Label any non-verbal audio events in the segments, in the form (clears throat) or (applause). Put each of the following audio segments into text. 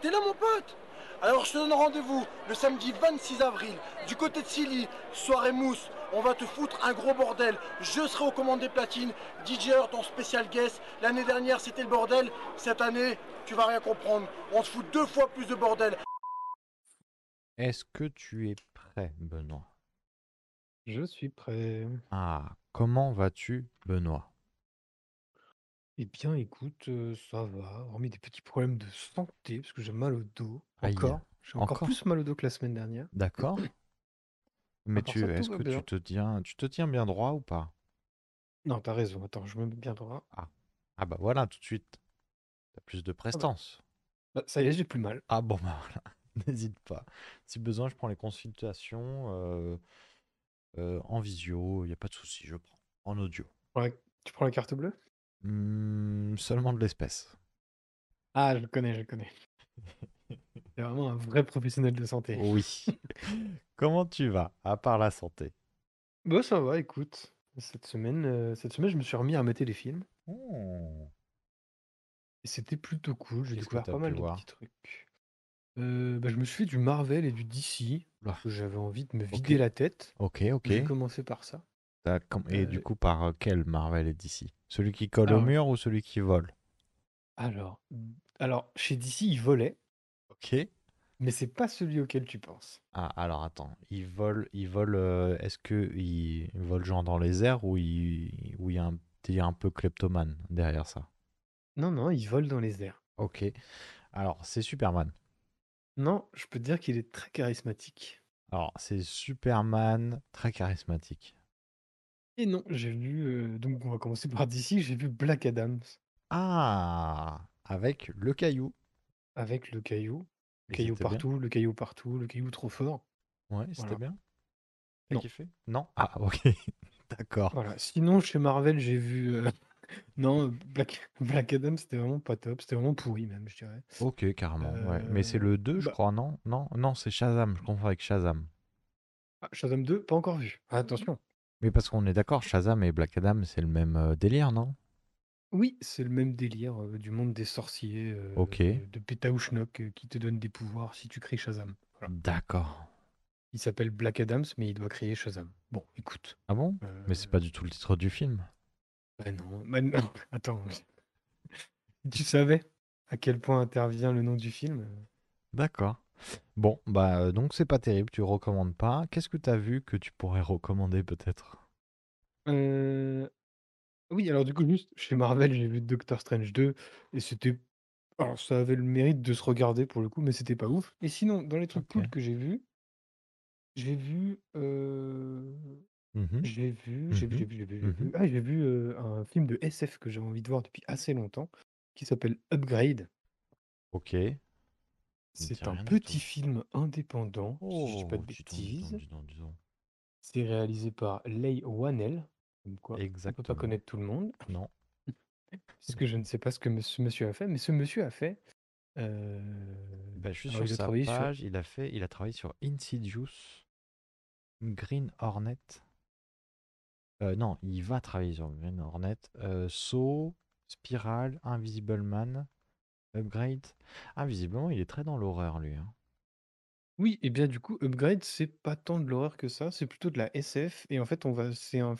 t'es là mon pote Alors je te donne rendez-vous le samedi 26 avril, du côté de Silly, soirée mousse. On va te foutre un gros bordel. Je serai aux commandes des platines. DJ ton spécial guest. L'année dernière c'était le bordel. Cette année, tu vas rien comprendre. On se fout deux fois plus de bordel. Est-ce que tu es prêt, Benoît? Je suis prêt. Ah, comment vas-tu, Benoît? Eh bien, écoute, euh, ça va. Hormis des petits problèmes de santé, parce que j'ai mal au dos. Aïe, Encore. J'ai encore encore? plus mal au dos que la semaine dernière. D'accord. (clears throat) Mais part tu, ça, tout est-ce va que tu bien. te tiens, tu te tiens bien droit ou pas? Non, t'as raison. Attends, je me mets bien droit. Ah, ah bah voilà, tout de suite. T'as plus de Ah bah, prestance. bah, ça y est, j'ai plus mal. Ah bon, bah voilà, (laughs) n'hésite pas. Si besoin, je prends les consultations euh, euh, en visio, il n'y a pas de souci, je prends. En audio. Tu la, tu prends la carte bleue? Hmm, seulement de l'espèce. Ah, je le connais, je le connais. (laughs) C'est vraiment un vrai professionnel de santé. Oui. (laughs) Comment tu vas, à part la santé? Bah, ça va, écoute. Cette semaine, euh, cette semaine, je me suis remis à mater des films. Oh, Et c'était plutôt cool. J'ai découvert pas mal de petits trucs. Euh, bah, je me suis fait du Marvel et du DC. Que j'avais envie de me vider la tête. ok, ok. J'ai commencé par ça. Et du Euh, coup, par quel Marvel est d'ici Celui qui colle au alors, mur ou celui qui vole? Alors, alors, chez DC, il volait, Ok. mais c'est pas celui auquel tu penses. Ah, alors attends, il vole, il vole. euh, Est-ce que il vole genre dans les airs ou il, ou il y a un un peu kleptomane derrière ça? Non, non, il vole dans les airs. Ok. Alors c'est Superman. Non, je peux te dire qu'il est très charismatique. Alors c'est Superman très charismatique. Et non, j'ai vu, euh, donc on va commencer par DC, j'ai vu Black Adams Ah, avec le caillou. avec le caillou. Le Et caillou c'était bien. partout, le caillou partout, le caillou trop fort. Ouais, c'était Voilà. bien. T'as Non, kiffé? Non? Ah, (laughs) ok. D'accord. voilà. Sinon, chez Marvel, j'ai vu. euh, (laughs) Non, Black, Black Adam, c'était vraiment pas top. C'était vraiment pourri, même, je dirais. Ok, carrément. Ouais. Mais c'est Euh, le 2, je bah, crois, non? Non, non, c'est Shazam. Je confonds avec Shazam. ah, Shazam 2, pas encore vu. Attention. Mais parce qu'on est d'accord, Shazam et Black Adam, c'est le même euh, délire, non? Oui, c'est le même délire euh, du monde des sorciers, euh, Ok. de Pétaouchnok, euh, qui te donne des pouvoirs si tu crées Shazam. Voilà. D'accord. Il s'appelle Black Adams, mais il doit créer Shazam. Bon, écoute. Ah bon? Mais c'est pas du tout le titre du film. bah non, bah non. (laughs) Attends. (laughs) Tu savais à quel point intervient le nom du film? D'accord. Bon, bah euh, donc c'est pas terrible, tu recommandes pas. Qu'est-ce que t'as vu que tu pourrais recommander peut-être? Euh, Oui, alors du coup, juste chez Marvel, j'ai vu Doctor Strange 2 et c'était. Alors, ça avait le mérite de se regarder pour le coup, mais c'était pas ouf. Et sinon, dans les trucs Ok. cool que j'ai vus, j'ai vu. euh, Mhm, J'ai vu, j'ai vu, j'ai vu, j'ai vu, j'ai mhm. vu. Ah, j'ai vu un film de SF que j'avais envie de voir depuis assez longtemps, qui s'appelle Upgrade. Ok. Ça me dit C'est un rien du petit tout. film indépendant, si je dis pas de Oh, dis donc, dis donc, bêtises. dis donc, dis donc. C'est réalisé par Leigh Whannell, comme quoi on peut pas Exactement. connaître tout le monde, Non. (laughs) puisque je ne sais pas ce que ce monsieur a fait, mais ce monsieur a fait. euh, Bah, je suis Alors, sur il a sa travaillé sur. page, il a fait, il a travaillé sur Insidious, Green Hornet. Euh, non, il va travailler sur Green Hornet, euh, Saw, Spiral, Invisible Man, Upgrade? Ah, visiblement, il est très dans l'horreur, lui. hein. Oui, et bien du coup, Upgrade, c'est pas tant de l'horreur que ça, c'est plutôt de la SF. Et en fait, on va, c'est un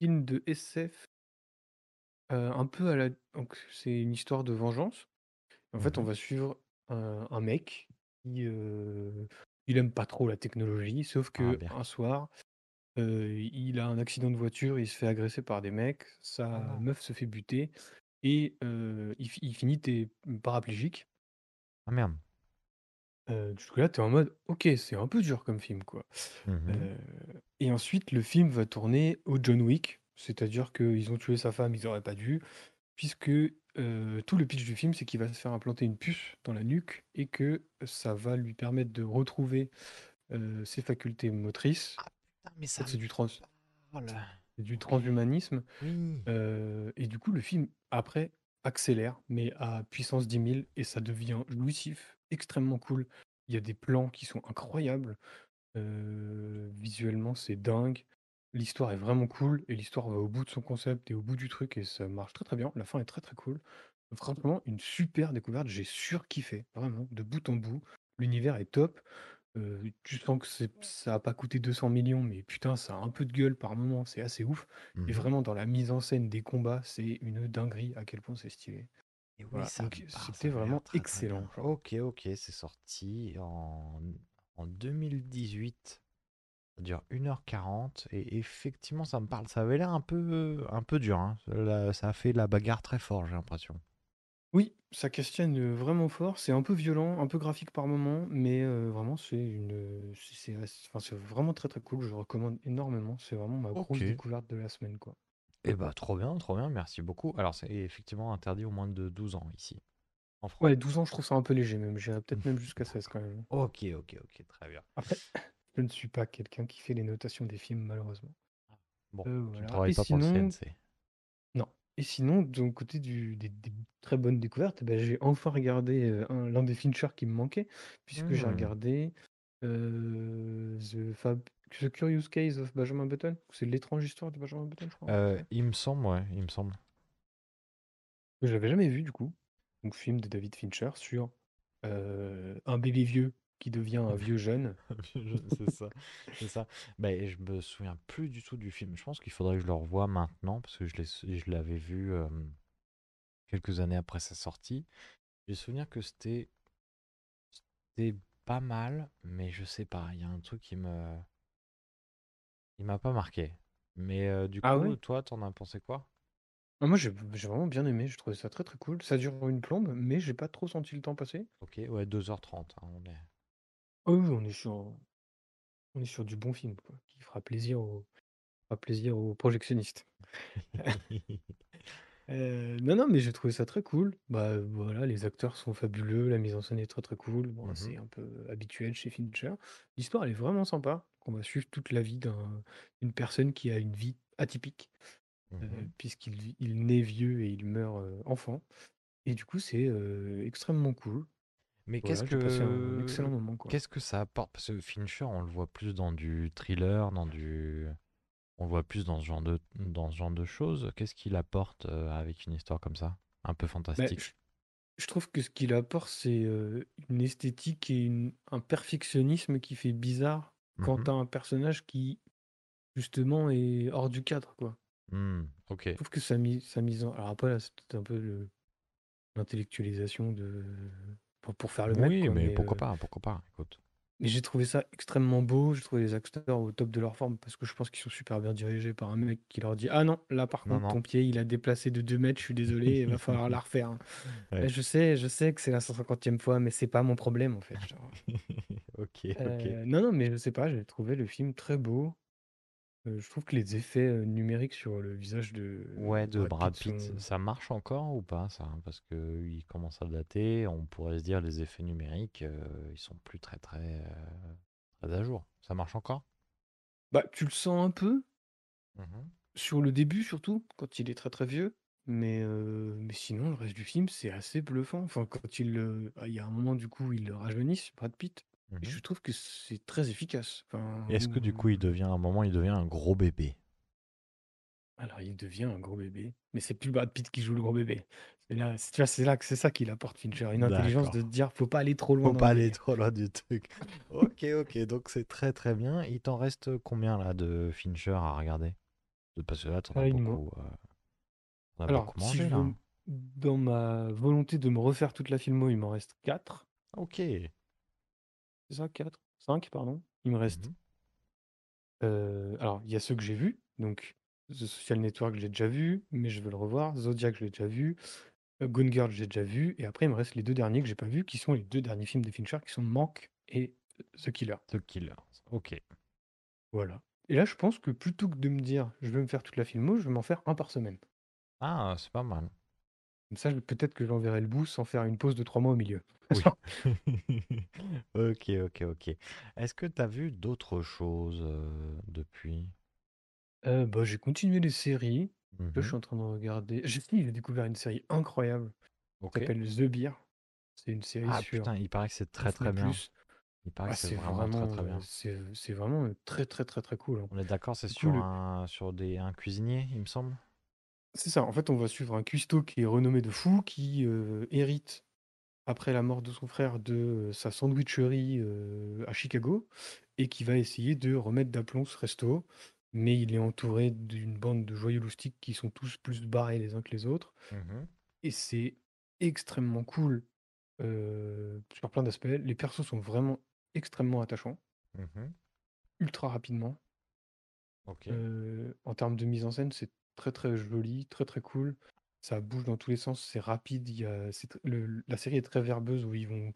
film de SF euh, un peu à la. Donc, c'est une histoire de vengeance. En fait, on Mhm. va suivre un, un mec qui euh, il aime pas trop la technologie, sauf Ah, que bien. un soir, euh, il a un accident de voiture, il se fait agresser par des mecs, Ah sa non. meuf se fait buter et il, fi- il finit paraplégique. Ah merde. Du coup là, t'es en mode, ok, c'est un peu dur comme film, quoi. Euh, et ensuite, le film va tourner au John Wick, c'est-à-dire qu'ils ont tué sa femme, ils auraient pas dû, puisque tout le pitch du film, c'est qu'il va se faire implanter une puce dans la nuque et que ça va lui permettre de retrouver ses facultés motrices. Ah putain, mais En ça fait, c'est me du trans, parle. C'est du transhumanisme. Oui. Euh, et du coup, le film, après, accélère, mais à puissance 10 000, et ça devient jouissif, extrêmement cool. Il y a des plans qui sont incroyables. Euh, visuellement, c'est dingue. L'histoire est vraiment cool, et l'histoire va au bout de son concept et au bout du truc, et ça marche très très bien. La fin est très très cool. Franchement, une super découverte, j'ai surkiffé, vraiment, de bout en bout. L'univers est top. Heu, tu sens que c'est ça a pas coûté 200 millions, mais putain, ça a un peu de gueule par moment, c'est assez ouf. Et Mmh vraiment dans la mise en scène des combats, c'est une dinguerie à quel point c'est stylé. Et oui, Voilà, ça donc me parle, ça c'était avait l'air vraiment très très bien. excellent, genre. Ok, ok, c'est sorti en, en 2018. Ça dure 1h40 et effectivement ça me parle. Ça avait l'air un peu, un peu dur. hein. Là, ça a fait la bagarre très fort, j'ai l'impression. Oui, ça questionne, vraiment fort. C'est un peu violent, un peu graphique par moment, mais vraiment c'est une, c'est c'est ass enfin, c'est vraiment très, très cool. Je recommande énormément. C'est vraiment ma Ok. grosse découverte de la semaine, quoi. Et bah trop bien, trop bien, merci beaucoup. Alors c'est effectivement interdit au moins de 12 ans ici, en France. Ouais, 12 ans, je trouve ça un peu léger même. J'irais peut-être même jusqu'à 16 quand même. Ok, ok, ok, très bien. Après, (coughs) je ne suis pas quelqu'un qui fait les notations des films, malheureusement. Bon, Heu, tu ne voilà. travailles Et pas pour le sinon CNC. Et sinon, côté du des des très bonnes découvertes, bah, j'ai enfin regardé, heu, un l'un des Fincher qui me manquait, puisque j'ai Hmm. regardé, heu, The Fab The Curious Case of Benjamin Button. C'est l'étrange histoire de Benjamin Button, je crois, il me semble, ouais, il me semble. Que j'avais jamais vu du coup. Donc film de David Fincher sur, heu, un bébé vieux qui devient (laughs) un vieux jeune. c'est ça, c'est ça. Et je me souviens plus du tout du film. Je pense qu'il faudrait que je le revoie maintenant parce que je l'ai- je l'avais vu euh, quelques années après sa sortie. J'ai souvenir que c'était c'était pas mal, mais je sais pas. Il y a un truc qui me il m'a pas marqué. Mais euh, du Ah coup, ouais? toi, t'en as pensé quoi? Ah moi j'ai j'ai vraiment bien aimé, j'ai trouvé ça très, très cool. Ça dure une plombe, mais j'ai pas trop senti le temps passer. Ok, ouais, 2h30. hein, on est. Ah oui, on est sur on est sur du bon film, quoi, qui fera plaisir aux fera plaisir aux projectionnistes. Heu, (laughs) non, non, mais j'ai trouvé ça très cool. Bah, voilà, les acteurs sont fabuleux, la mise en scène est très, très cool. Bon, Mhm, c'est un peu habituel chez Fincher. L'histoire, elle est vraiment sympa. On va suivre toute la vie d'un d'une personne qui a une vie atypique, heu, mhm. puisqu'il vit il naît vieux et il meurt, heu, enfant et du coup, c'est, heu, extrêmement cool. Mais qu'est-ce Voilà, excellent que moment, qu'est-ce que ça apporte? Parce que Fincher, on le voit plus dans du thriller, dans du On le voit plus dans ce genre de, dans ce genre de choses. Qu'est-ce qu'il apporte euh, avec une histoire comme ça? Un peu Bah, je fantastique. je trouve que ce qu'il apporte, c'est, heu, une esthétique et une un perfectionnisme qui fait bizarre quand Mhm. tu un personnage qui Justement et hors du cadre, quoi. Ok. Je trouve que sa mise sa mise en alors après là, c'est peut-être un peu le l'intellectualisation de pour pour faire le mec, Oui, quoi, mais mais pourquoi heu, pas, pourquoi pas, écoute. mais j'ai trouvé ça extrêmement beau, j'ai trouvé les acteurs au top de leur forme parce que je pense qu'ils sont super bien dirigés par un mec qui leur dit: «Ah non, là par Non, contre non. ton pied il a déplacé de 2 mètres, je suis désolé, il va falloir la refaire, hein». (laughs) Ouais. «Eh je sais, je sais que c'est la 150e fois, mais c'est pas mon problème en fait». (laughs) Ok, ok. Heu, non, non, mais je sais pas, j'ai trouvé le film très beau. Heu, je trouve que les effets, heu, numériques sur le visage de Ouais, de Brad Brad Pitt Pitt, sont ça marche encore ou pas, ça? Parce que il commence à dater, on pourrait se dire les effets numériques, euh, ils sont plus très très, très à jour. Ça marche encore? bah, tu le sens un peu, Mhm. sur le début surtout, quand il est très, très vieux, mais heu, mais sinon le reste du film, c'est assez bluffant. Enfin, quand il, heu, ah, il y a un moment du coup, ils le rajeunissent, Brad Pitt et je trouve que c'est très efficace. Enfin, est-ce que du coup il mmh, devient à un moment, il devient un gros bébé? alors il devient un gros bébé, mais c'est plus Brad Pitt qui joue le gros bébé. C'est là c'est tu vois, c'est là que c'est ça qu'il apporte Fincher, une intelligence de dire: «Faut pas aller trop loin Faut pas aller délire». trop loin du truc. Ok, ok, donc c'est très très bien. Il t'en reste combien là de Fincher à regarder? De- Parce que là, t'en as Ah, beaucoup, euh, as alors beaucoup mangé là. veux dans ma volonté de me refaire toute la filmo, il m'en reste 4. Ok. C'est ça 4? 5 pardon. Il me reste, Mhm, heu, alors il y a ceux que j'ai vus, donc The Social Network, j'ai déjà vu, mais je veux le revoir. Zodiac, je l'ai déjà vu. Heu, Gone Girl, j'ai déjà vu et après il me reste les 2 derniers que j'ai pas vus, qui sont les 2 derniers films de Fincher, qui sont Manque et The Killer. The Killers. Ok. Voilà et là, je pense que plutôt que de me dire: «Je vais me faire toute la filmo», je vais m'en faire un par semaine. Ah, c'est pas mal. Comme ça, je peut-être que j'enverrai le bout sans faire une pause de 3 mois au milieu. Oui. (laughs) (laughs) Ok, ok, ok. Est-ce que t'as vu d'autres choses euh, depuis? Heu, bah, j'ai continué les séries. Là, je Mhm, suis en train de regarder j'ai si, j'ai découvert une série incroyable, qui Ok. s'appelle The Beer. C'est une série Ah sur putain, il paraît que c'est très très bien. 9+. Il paraît Ah, que c'est c'est vraiment très vraiment, très bien. c'est c'est vraiment, très, très, très, très cool, hein. On est d'accord, c'est Du coup, sur le un sur des un cuisinier, il me semble? C'est ça, en fait, on va suivre un cuistot qui est renommé de fou, qui, heu, hérite, après la mort de son frère, de, heu, sa sandwicherie, heu, à Chicago et qui va essayer de remettre d'aplomb ce resto. Mais il est entouré d'une bande de joyeux loustiques qui sont tous plus barrés les uns que les autres Mmh et c'est extrêmement cool, sur plein d'aspects. Les persos sont vraiment extrêmement attachants, Mmh ultra rapidement. En termes de mise en scène, c'est très, très joli, très, très cool. Ça bouge dans tous les sens, c'est rapide, il y a le la série est très verbeuse où ils vont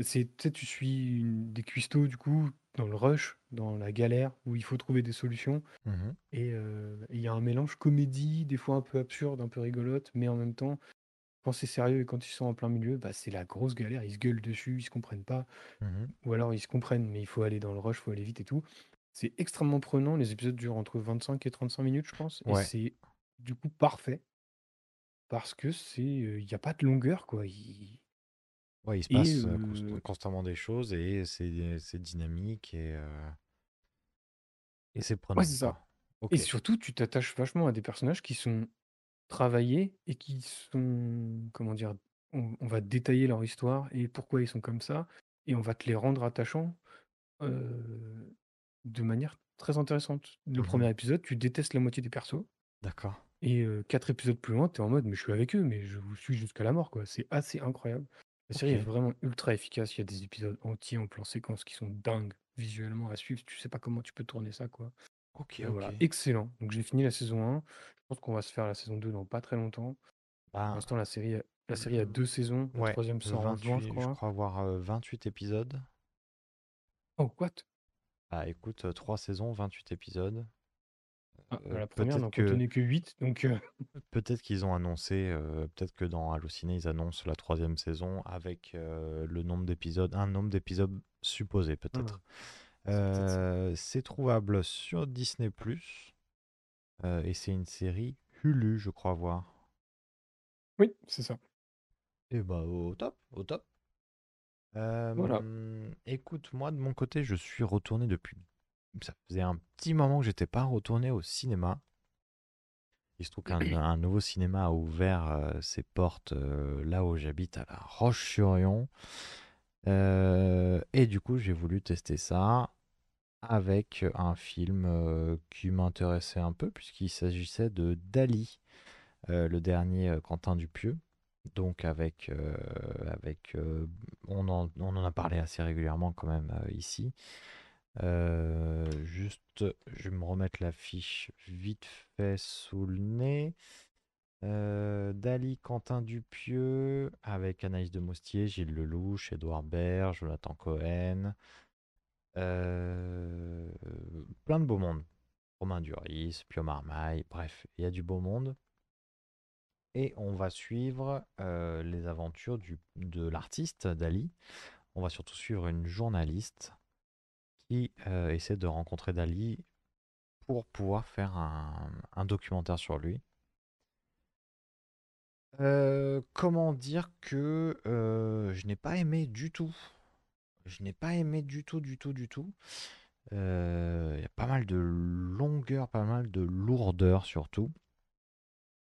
c'est tu sais, tu suis une des cuistots du coup, dans le rush, dans la galère, où il faut trouver des solutions Mmh et heu, il y a un mélange comédie, des fois un peu absurde, un peu rigolote, mais en même temps, quand c'est sérieux et quand ils sont en plein milieu, bah, c'est la grosse galère. Ils se gueulent dessus, ils se comprennent pas Mmh ou alors ils se comprennent, mais il faut aller dans le rush, il faut aller vite et tout. C'est extrêmement prenant, les épisodes durent entre 25 et 35 minutes, je pense et Ouais. c'est du coup parfait parce que c'est, heu, il y a pas de longueur quoi, il Ouais, il se et passe, heu, const heu constamment des choses et c'est c'est dynamique et heu et c'est ouais, prenant, c'est ça quoi. et OK. surtout tu t'attaches vachement à des personnages qui sont travaillés et qui sont comment dire? On on va détailler leur histoire et pourquoi ils sont comme ça et on va te les rendre attachants, heu, de manière très intéressante. Le Mmh premier épisode, tu détestes la moitié des persos D'accord. Et 4 épisodes plus loin, tu es en mode: «Mais je suis avec eux, mais je vous suis jusqu'à la mort, quoi». C'est assez incroyable. La série est vraiment ultra efficace. Il y a des épisodes entiers en plan séquence qui sont dingues visuellement à suivre. Tu sais pas comment tu peux tourner ça, quoi. OK, voilà, excellent. Donc j'ai fini la saison 1. Je pense qu'on va se faire la saison 2 dans pas très longtemps. Pour Ben, l'instant, la série a la série a 2 saisons. La ouais, troisième sort je 28 je crois. avoir, heu, 28 épisodes. Oh what? Ah écoute, heu, 3 saisons, 28 épisodes. Ah, bah, la première n'en que contenait que 8 donc heu, peut-être qu'ils ont annoncé, peut-être que dans Allociné, ils annoncent la troisième saison avec, le nombre d'épisodes un nombre d'épisodes supposé ah, peut-être. c'est trouvable sur Disney+, et c'est une série Hulu, je crois voir. Oui, c'est ça. Et bah, au top, au top. Voilà. Hem, écoute, moi de mon côté, je suis retourné depuis ça faisait un petit moment que j'étais pas retourné au cinéma. Il se trouve qu'un un nouveau cinéma a ouvert, heu, ses portes, heu, là où j'habite, à La Roche-sur-Yon. Et du coup, j'ai voulu tester ça avec un film, qui m'intéressait un peu puisqu'il s'agissait de Dali, le dernier, Quentin Dupieux. Donc avec, avec, heu, on en a parlé assez régulièrement quand même, heu, ici. Juste, je vais me remettre la fiche vite fait sous le nez. Dali, Quentin Dupieux, avec Anaïs de Moustier, Gilles Lelouch, Édouard Baird, Jonathan Cohen, plein de beau monde. Romain Duris, Pio Marmaille, bref, il y a du beau monde. Et on va suivre euh, les aventures de l'artiste Dali. On va surtout suivre une journaliste qui euh, essaie de rencontrer Dali pour pouvoir faire un, documentaire sur lui. Euh, comment dire que je n'ai pas aimé du tout. Je n'ai pas aimé du tout, du tout, du tout. Il y a pas mal de longueur, pas mal de lourdeur surtout.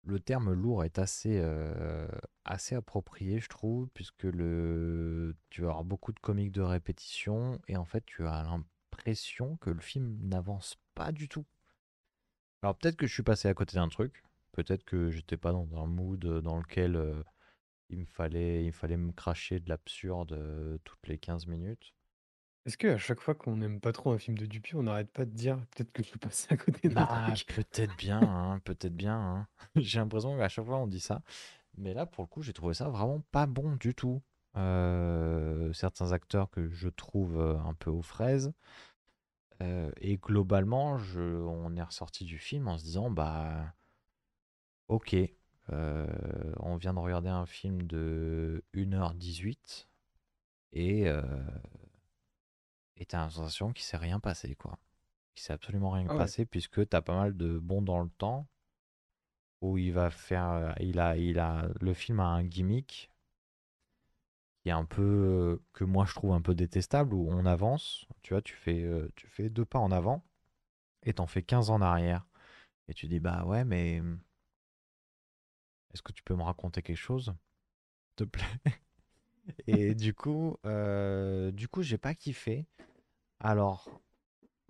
Le terme lourd est assez, euh, assez approprié, je trouve, puisque le... tu vas beaucoup de comiques de répétition et en fait, tu as l'impression que le film n'avance pas du tout. Alors peut-être que je suis passé à côté d'un truc, peut-être que j'étais pas dans un mood dans lequel euh, il me fallait, il me fallait me cracher de l'absurde euh, toutes les 15 minutes. Est-ce qu'à chaque fois qu'on n'aime pas trop un film de Dupieux, on n'arrête pas de dire: «Peut-être que je suis passé à côté d'un Bah, truc»? peut-être bien, hein, peut-être bien. hein. (laughs) J'ai l'impression qu'à chaque fois on dit ça. Mais là, pour le coup, j'ai trouvé ça vraiment pas bon du tout. Euh, certains acteurs que je trouve euh, un peu aux fraises. Euh, et globalement, je, on est ressorti du film en se disant, bah, ok, on vient de regarder un film de 1h18 et euh, et t'as la sensation qu'il s'est rien passé, quoi. Qu'il s'est absolument rien Ah ouais. passé puisque t'as pas mal de bons dans le temps où il va faire, il a, il a, le film a un gimmick qui est un peu euh, que moi je trouve un peu détestable où on avance, tu vois, tu fais euh, tu fais deux pas en avant et t'en fais 15 en arrière et tu dis bah ouais mais est-ce que tu peux me raconter quelque chose, s'il te plaît? (laughs) Et du coup, euh, du coup, j'ai pas kiffé. Alors,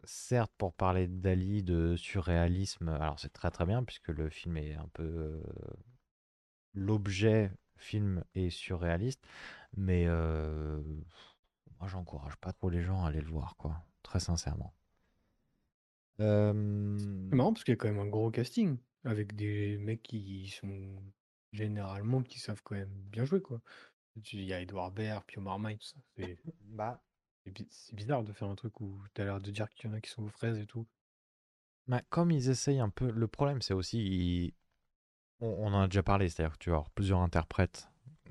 certes, pour parler de Dali, de surréalisme, alors c'est très très bien puisque le film est un peu euh, l'objet film est surréaliste, mais euh, moi j'encourage pas trop les gens à aller le voir, quoi, très sincèrement. Euh, C'est marrant parce qu'il y a quand même un gros casting avec des mecs qui sont généralement qui savent quand même bien jouer quoi. Il y a Edouard Baird, Pio Marmaille, tout ça. C'est bah, c'est bi- c'est bizarre de faire un truc où t'as l'air de dire qu'il y en a qui sont aux fraises et tout. bah, comme ils essayent un peu, le problème c'est aussi, on, en a déjà parlé, c'est-à-dire que tu vas plusieurs interprètes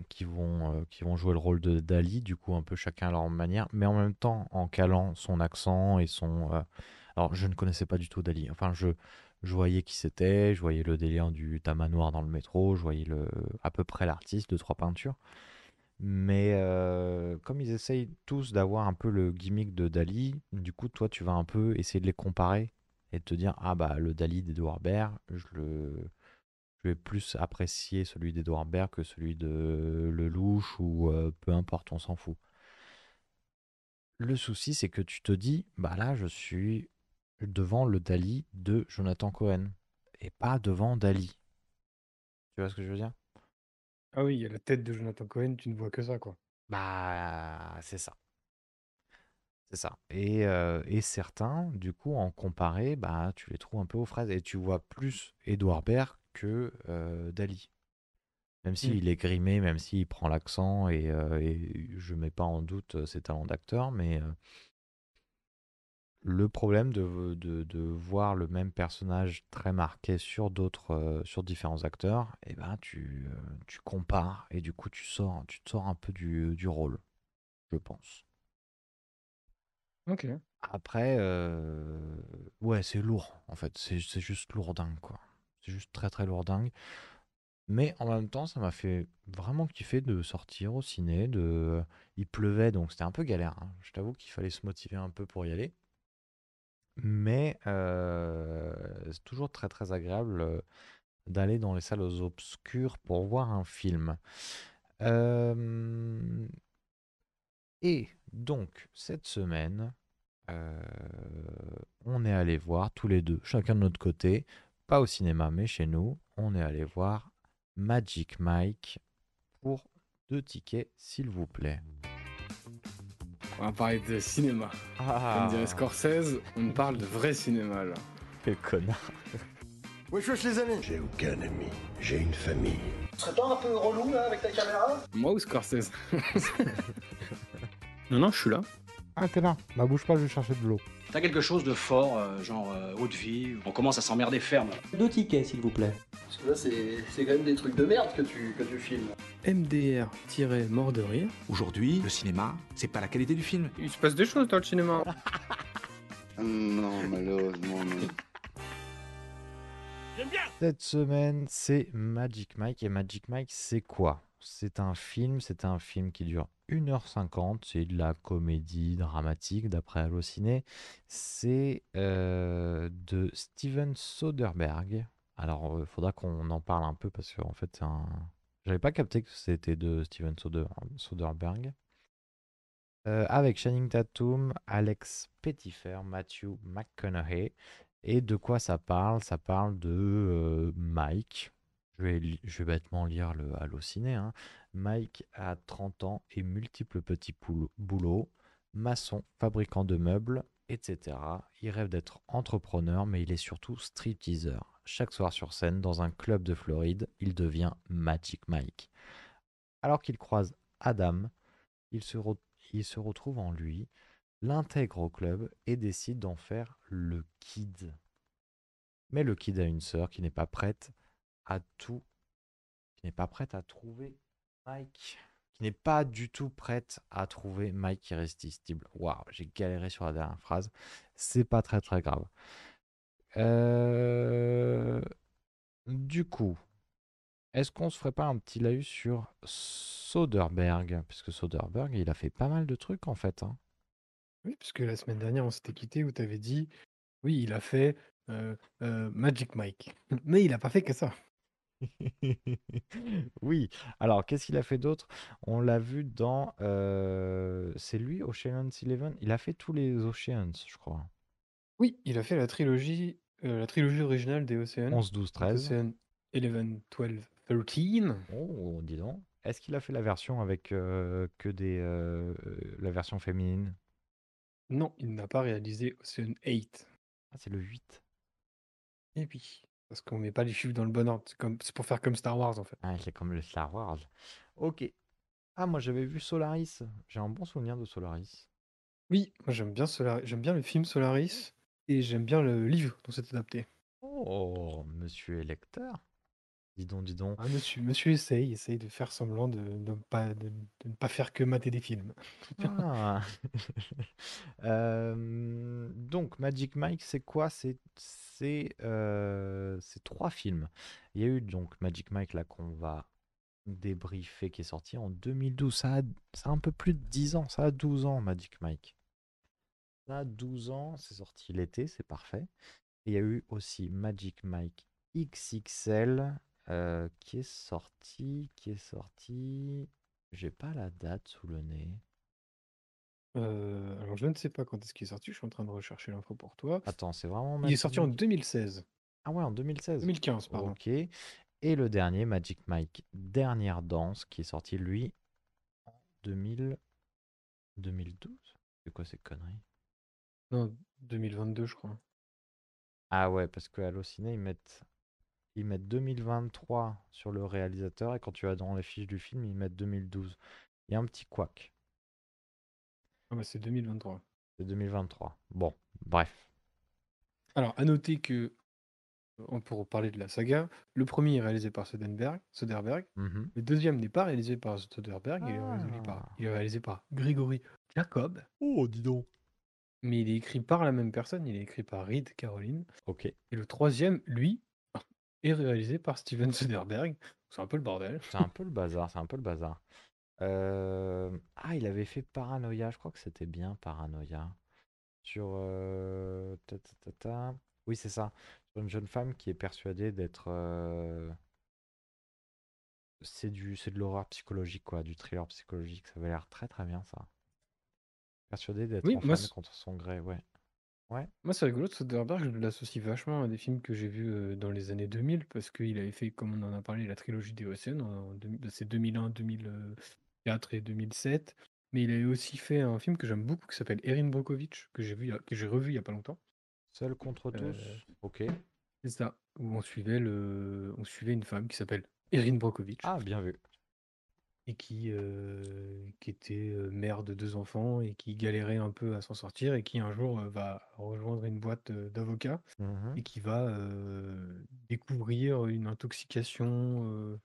qui vont, euh, qui vont jouer le rôle de Dali, du coup un peu chacun à leur manière, mais en même temps en calant son accent et son... euh, Alors je ne connaissais pas du tout Dali, enfin je, je voyais qui c'était, je voyais le délire du tamanoir dans le métro, je voyais à peu près l'artiste, deux, trois peintures, mais comme ils essayent tous d'avoir un peu le gimmick de Dali, du coup toi tu vas un peu essayer de les comparer et de te dire, ah bah le Dali d'Edouard Baird, je le vais plus apprécier celui d'Edouard Baird que celui de Lelouch ou peu importe, on s'en fout. Le souci, c'est que tu te dis, bah là, je suis devant le Dali de Jonathan Cohen et pas devant Dali. Tu vois ce que je veux dire? Ah oui, il y a la tête de Jonathan Cohen, tu ne vois que ça quoi. Bah, c'est ça. C'est ça. Et, euh, et certains, du coup, en comparé, bah, tu les trouves un peu aux fraises et tu vois plus Edouard Baird que euh, Dali. Même Mm. s'il est grimé, même s'il prend l'accent, et, euh, et je mets pas en doute ses talents d'acteur, mais le problème de, de, de voir le même personnage très marqué sur d'autres, euh, sur différents acteurs, et ben tu, euh, tu compares et du coup tu sors, tu te sors un peu du, du rôle, je pense. Ok. Après, euh, ouais, c'est lourd en fait, c'est c'est juste lourdingue quoi. C'est juste très très lourdingue. Mais en même temps, ça m'a fait vraiment kiffer de sortir au ciné. De... Il pleuvait, donc c'était un peu galère. hein. Je t'avoue qu'il fallait se motiver un peu pour y aller. Mais c'est toujours très très agréable d'aller dans les salles obscures pour voir un film. Et donc, cette semaine, on est allé voir tous les deux, chacun de notre côté, pas au cinéma, mais chez nous, on est allé voir Magic Mike pour deux tickets, s'il vous plaît. On va parler de cinéma. Ah, Comme dirait Scorsese, on parle de vrai cinéma là. quel connard. Wesh wesh les amis J'ai aucun ami, j'ai une famille. Tu serais pas un peu relou là avec ta caméra Moi ou Scorsese (laughs) Non, non, je suis là. Ah, t'es là. Bah, bouge pas, je vais chercher de l'eau. T'as quelque chose de fort, euh, genre euh, haute vie, on commence à s'emmerder ferme. Deux tickets, s'il vous plaît. Parce que là c'est c'est quand même des trucs de merde que tu, que tu filmes. MDR-mort de rire. Aujourd'hui, le cinéma, c'est pas la qualité du film. Il se passe des choses dans le cinéma. (laughs) Non, malheureusement, non. Cette semaine, c'est Magic Mike. Et Magic Mike, c'est quoi? C'est un film, c'est un film qui dure 1h50. C'est de la comédie dramatique, d'après Allociné. C'est euh, de Steven Soderbergh. Alors, il faudra qu'on en parle un peu parce qu'en fait, c'est un... j'avais pas capté que c'était de Steven Soder- Soderbergh. Euh, avec Channing Tatum, Alex Pettyfer, Matthew McConaughey. Et de quoi ça parle? Ça parle de euh, Mike. Je vais, bêtement lire le Allociné. Hein. Mike a 30 ans et multiples petits boulots, maçon, fabricant de meubles, etc. Il rêve d'être entrepreneur, mais il est surtout stripteaseur. Chaque soir sur scène, dans un club de Floride, il devient Magic Mike. Alors qu'il croise Adam, il se retrouve en lui, l'intègre au club et décide d'en faire le kid. Mais le kid a une sœur qui n'est pas prête tout, qui n'est pas prête à trouver Mike, qui n'est pas du tout prête à trouver Mike irrésistible. Waouh, j'ai galéré sur la dernière phrase. C'est pas très très grave. Euh, Du coup, est-ce qu'on se ferait pas un petit laïus sur Soderbergh? Puisque Soderbergh, il a fait pas mal de trucs en fait. hein. Oui, parce que la semaine dernière, on s'était quitté où tu avais dit, oui, il a fait euh, euh, Magic Mike. Mais il a pas fait que ça. (laughs) Oui. Alors, qu'est-ce qu'il a fait d'autre? On l'a vu dans. euh, C'est lui, Ocean's Eleven? Il a fait tous les Oceans, je crois. Oui, il a fait la trilogie, euh, la trilogie originale des Océans. 11, 12, 13. Ocean 11, 12, 13. Oh, dis donc. Est-ce qu'il a fait la version avec euh, que des. euh, euh, la version féminine? Non, il n'a pas réalisé Ocean 8. Ah, c'est le 8. Et oui, parce qu'on met pas les chiffres dans le bon ordre. C'est comme, c'est pour faire comme Star Wars en fait. Ah, c'est comme le Star Wars. Ok. Ah, moi j'avais vu Solaris. J'ai un bon souvenir de Solaris. Oui, moi j'aime bien Solaris, j'aime bien le film Solaris et j'aime bien le livre dont c'est adapté. Oh, monsieur électeur. Dis donc, dis donc. Ah, monsieur, monsieur essaye, essaye de faire semblant de, de ne pas, de, de ne pas faire que mater des films. (laughs) Ah. (laughs) Euh, donc, Magic Mike, c'est quoi? C'est c'est, euh, c'est trois films. Il y a eu donc Magic Mike là qu'on va débriefer qui est sorti en 2012. Ça a, ça a un peu plus de 10 ans. Ça a 12 ans, Magic Mike. Ça a 12 ans. C'est sorti l'été, c'est parfait. Et il y a eu aussi Magic Mike XXL euh, qui est sorti. Qui est sorti. J'ai pas la date sous le nez. Euh, alors je ne sais pas quand est-ce qu'il est sorti, je suis en train de rechercher l'info pour toi. Attends, c'est vraiment Il est sorti en Magic- 2016. Ah ouais, en 2016. 2015, pardon. Ok. Et le dernier, Magic Mike, Dernière Danse, qui est sorti, lui, en 2000... 2012 C'est quoi ces conneries Non, 2022, je crois. Ah ouais, parce que Allociné, ils mettent... ils mettent 2023 sur le réalisateur, et quand tu vas dans les fiches du film, ils mettent 2012. Il y a un petit couac. Ah bah, c'est 2023. C'est 2023. Bon, bref. Alors, à noter que, euh, pour parler de la saga, le premier est réalisé par Soderbergh, Soderbergh. Mhm. Le deuxième n'est pas réalisé par Soderbergh, il est réalisé par, Ah. il est réalisé par Grigory Jacob, Oh, dis donc. mais il est écrit par la même personne, il est écrit par Reed Caroline. Ok. Et le troisième, lui, est réalisé par Steven Soderbergh. C'est un peu le bordel. C'est un peu le bazar, c'est un peu le bazar. Euh, Ah, il avait fait Paranoia, je crois que c'était bien Paranoia. Sur... euh, ta, ta, ta, ta. Oui, c'est ça. Sur une jeune femme qui est persuadée d'être... euh, C'est du... c'est de l'horreur psychologique, quoi, du thriller psychologique. Ça avait l'air très très bien, ça. Persuadée d'être Oui, moi, enfermée c'est- contre son gré, ouais. Moi, c'est rigolo, Soderbergh, je l'associe vachement à des films que j'ai vus euh, dans les années 2000, parce qu'il avait fait, comme on en a parlé, la trilogie des en, bah, c'est 2001, 2004 et 2007. Mais il avait aussi fait un film que j'aime beaucoup qui s'appelle Erin Brockovich, que j'ai vu, il y a- que j'ai revu il y a pas longtemps. Seul contre tous, Euh, ok. C'est ça, où on suivait, le, on suivait une femme qui s'appelle Erin Brockovich Ah, bien vu. Et qui, euh, qui était euh, mère de deux enfants et qui galérait un peu à s'en sortir et qui un jour euh, va rejoindre une boîte d'avocats Mhm. et qui va découvrir une intoxication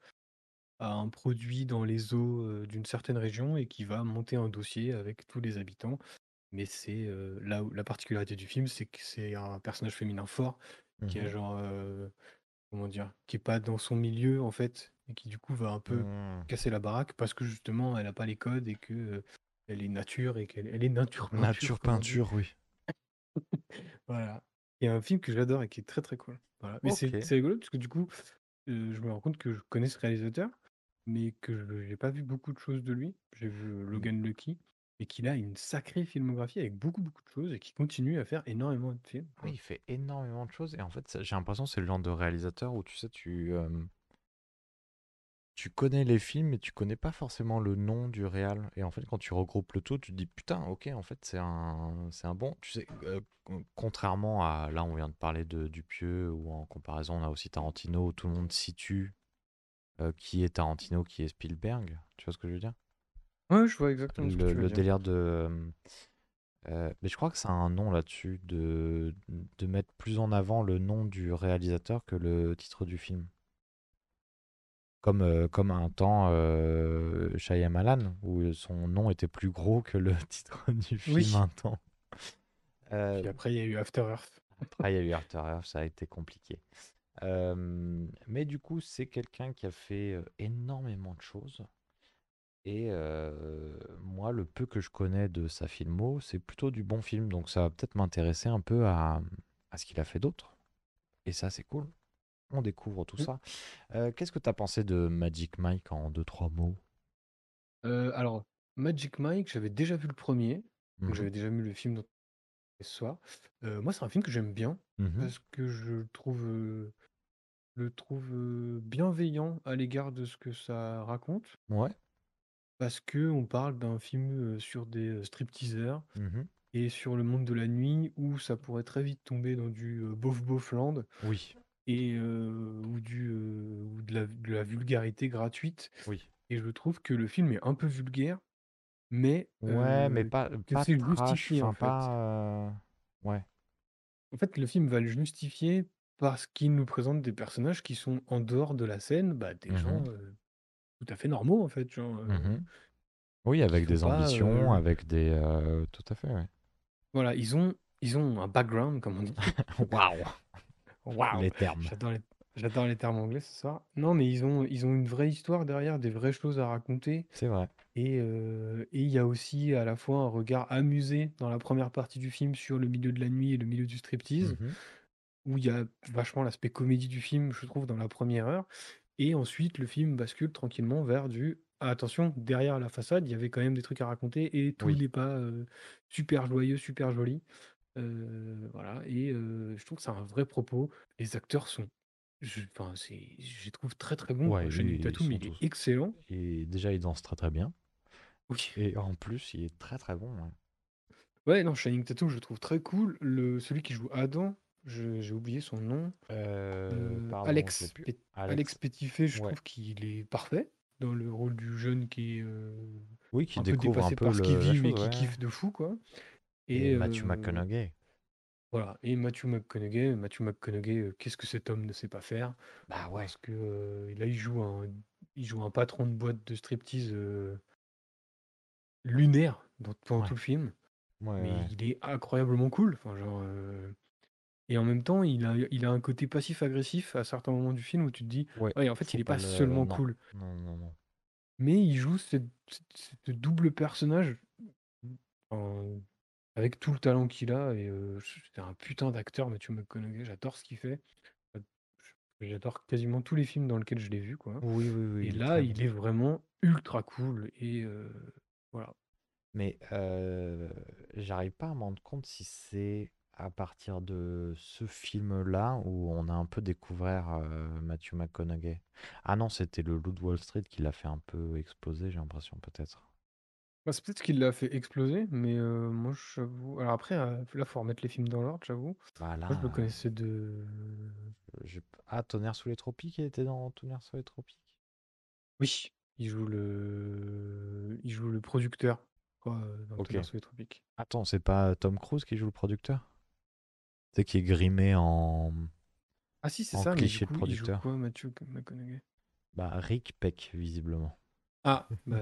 à un produit dans les eaux d'une certaine région et qui va monter un dossier avec tous les habitants. Mais c'est là où la particularité du film, c'est que c'est un personnage féminin fort qui est Mhm. genre comment dire, qui est pas dans son milieu en fait et qui du coup va un peu Mhm. casser la baraque parce que justement elle a pas les codes et que euh, elle est nature et qu'elle elle est nature peinture, Nature peinture, oui. (laughs) Voilà. Il y a un film que j'adore et qui est très très cool. Voilà. Mais c'est rigolo parce que du coup, euh, je me rends compte que je connais ce réalisateur, mais que je n'ai pas vu beaucoup de choses de lui. J'ai vu euh, Logan Lucky et qu'il a une sacrée filmographie avec beaucoup beaucoup de choses et qui continue à faire énormément de films. Oui, il fait énormément de choses et en fait, ça- j'ai l'impression que c'est le genre de réalisateur où tu sais, tu, euh, tu connais les films mais tu connais pas forcément le nom du réal. Et en fait, quand tu regroupes le tout, tu te dis putain, ok, en fait, c'est un, c'est un bon. Tu sais, euh, con- contrairement à là, on vient de parler de Dupieux ou en comparaison, on a aussi Tarantino où tout le monde situe euh, qui est Tarantino, qui est Spielberg. Tu vois ce que je veux dire? Ouais, je vois exactement ce que le, tu veux le dire. délire de. euh, euh, mais je crois que ça a un nom là-dessus, de, de mettre plus en avant le nom du réalisateur que le titre du film. Comme, euh, comme un temps euh, Shyamalan, où son nom était plus gros que le (laughs) titre du film Oui. un temps. Euh, Puis après, il y a eu After Earth. après, il y a eu After Earth, ça a été compliqué. Euh, mais du coup, c'est quelqu'un qui a fait euh, énormément de choses. Et euh, moi, le peu que je connais de sa filmo, c'est plutôt du bon film. Donc ça va peut-être m'intéresser un peu à, à ce qu'il a fait d'autre. Et ça, c'est cool. on découvre tout Mm. ça. Euh, Qu'est-ce que tu as pensé de Magic Mike en deux, trois mots? Euh, alors, Magic Mike, j'avais déjà vu le premier, donc Mhm, j'avais déjà vu le film dont ce soir. Euh, moi, c'est un film que j'aime bien mhm. parce que je le trouve, euh, le trouve euh, bienveillant à l'égard de ce que ça raconte. Ouais. Parce que on parle d'un film sur des euh, stripteaseurs mhm. et sur le monde de la nuit où ça pourrait très vite tomber dans du euh, bof bof land Oui, et ou du ou de la, de la vulgarité gratuite. oui. Et je trouve que le film est un peu vulgaire, mais Ouais, mais pas, que pas c'est trash, justifié enfin en fait. pas... Ouais, En fait, le film va le justifier parce qu'il nous présente des personnages qui sont en dehors de la scène, bah, des gens mhm, euh, tout à fait normaux en fait, genre, euh, mhm. Oui, qui avec des pas ambitions, euh, avec des... euh, Tout à fait, ouais. voilà, ils ont ils ont un background comme on dit. (laughs) Waouh (laughs) Waouh, Les termes. j'adore les j'adore les termes anglais ce soir. Non, mais ils ont ils ont une vraie histoire derrière, des vraies choses à raconter C'est vrai. et euh, et il y a aussi à la fois un regard amusé dans la première partie du film sur le milieu de la nuit et le milieu du striptease. Mhm. où il y a vachement l'aspect comédie du film, je trouve, dans la première heure. Et ensuite, le film bascule tranquillement vers du ah, attention, derrière la façade, il y avait quand même des trucs à raconter et tout Oui. n'est pas euh, super joyeux, super joli. Euh, voilà, et euh, je trouve que c'est un vrai propos. Les acteurs sont, je, enfin, c'est, je les trouve très très bons. Ouais. Channing ils Tatum, sont il est tous... excellent. Et déjà, il danse très très bien. Oui. Et en plus, il est très très bon. ouais. Ouais, non, Channing Tatum, je le trouve très cool. Le, celui qui joue Adam, j'ai oublié son nom. Euh, Euh, pardon, Alex, Alex. Alex Petitfait, je Ouais. trouve qu'il est parfait dans le rôle du jeune qui est euh, Oui, qui un peu découvre un dépassé peu par ce qu'il vit, mais qui ouais. kiffe de fou, quoi. Et, Et Matthew McConaughey. voilà. Et Matthew McConaughey, Matthew McConaughey, qu'est-ce que cet homme ne sait pas faire? Bah ouais. Parce que là, il joue un, il joue un patron de boîte de striptease lunaire dans, pendant Ouais. tout le film, Ouais, mais ouais. il est incroyablement cool. Enfin, genre, euh, Et en même temps, il a, il a un côté passif-agressif à certains moments du film où tu te dis, Ouais, ouais, en fait, faut il est pas pas le. seulement Non, cool, non, non, non. mais il joue cette double personnage avec tout le talent qu'il a. Et euh, c'est un putain d'acteur, Matthew McConaughey. J'adore ce qu'il fait. J'adore quasiment tous les films dans lesquels je l'ai vu, quoi. Oui, oui, oui, Et il est là, très bon. il est vraiment ultra cool. Et euh, voilà. Mais euh, j'arrive pas à me rendre compte si c'est à partir de ce film-là où on a un peu découvert euh, Matthew McConaughey? Ah non, c'était le Loup de Wall Street qui l'a fait un peu exploser, j'ai l'impression, peut-être. Bah, c'est peut-être ce qui l'a fait exploser, mais euh, moi, j'avoue. Alors après, euh, là, faut remettre les films dans l'ordre, j'avoue. Bah là, Moi, je le euh, connaissais de. j'ai- ah, Tonnerre sous les tropiques, il était dans Tonnerre sous les tropiques? Oui, il joue le, il joue le producteur, euh, dans Ok. Tonnerre sous les tropiques. Attends, c'est pas Tom Cruise qui joue le producteur? C'est qui est grimé en, Ah si, c'est ça, mais du cliché de coup, il joue producteur. quoi, Mathieu McConaughey? Bah, Rick Peck, visiblement. Ah, bah...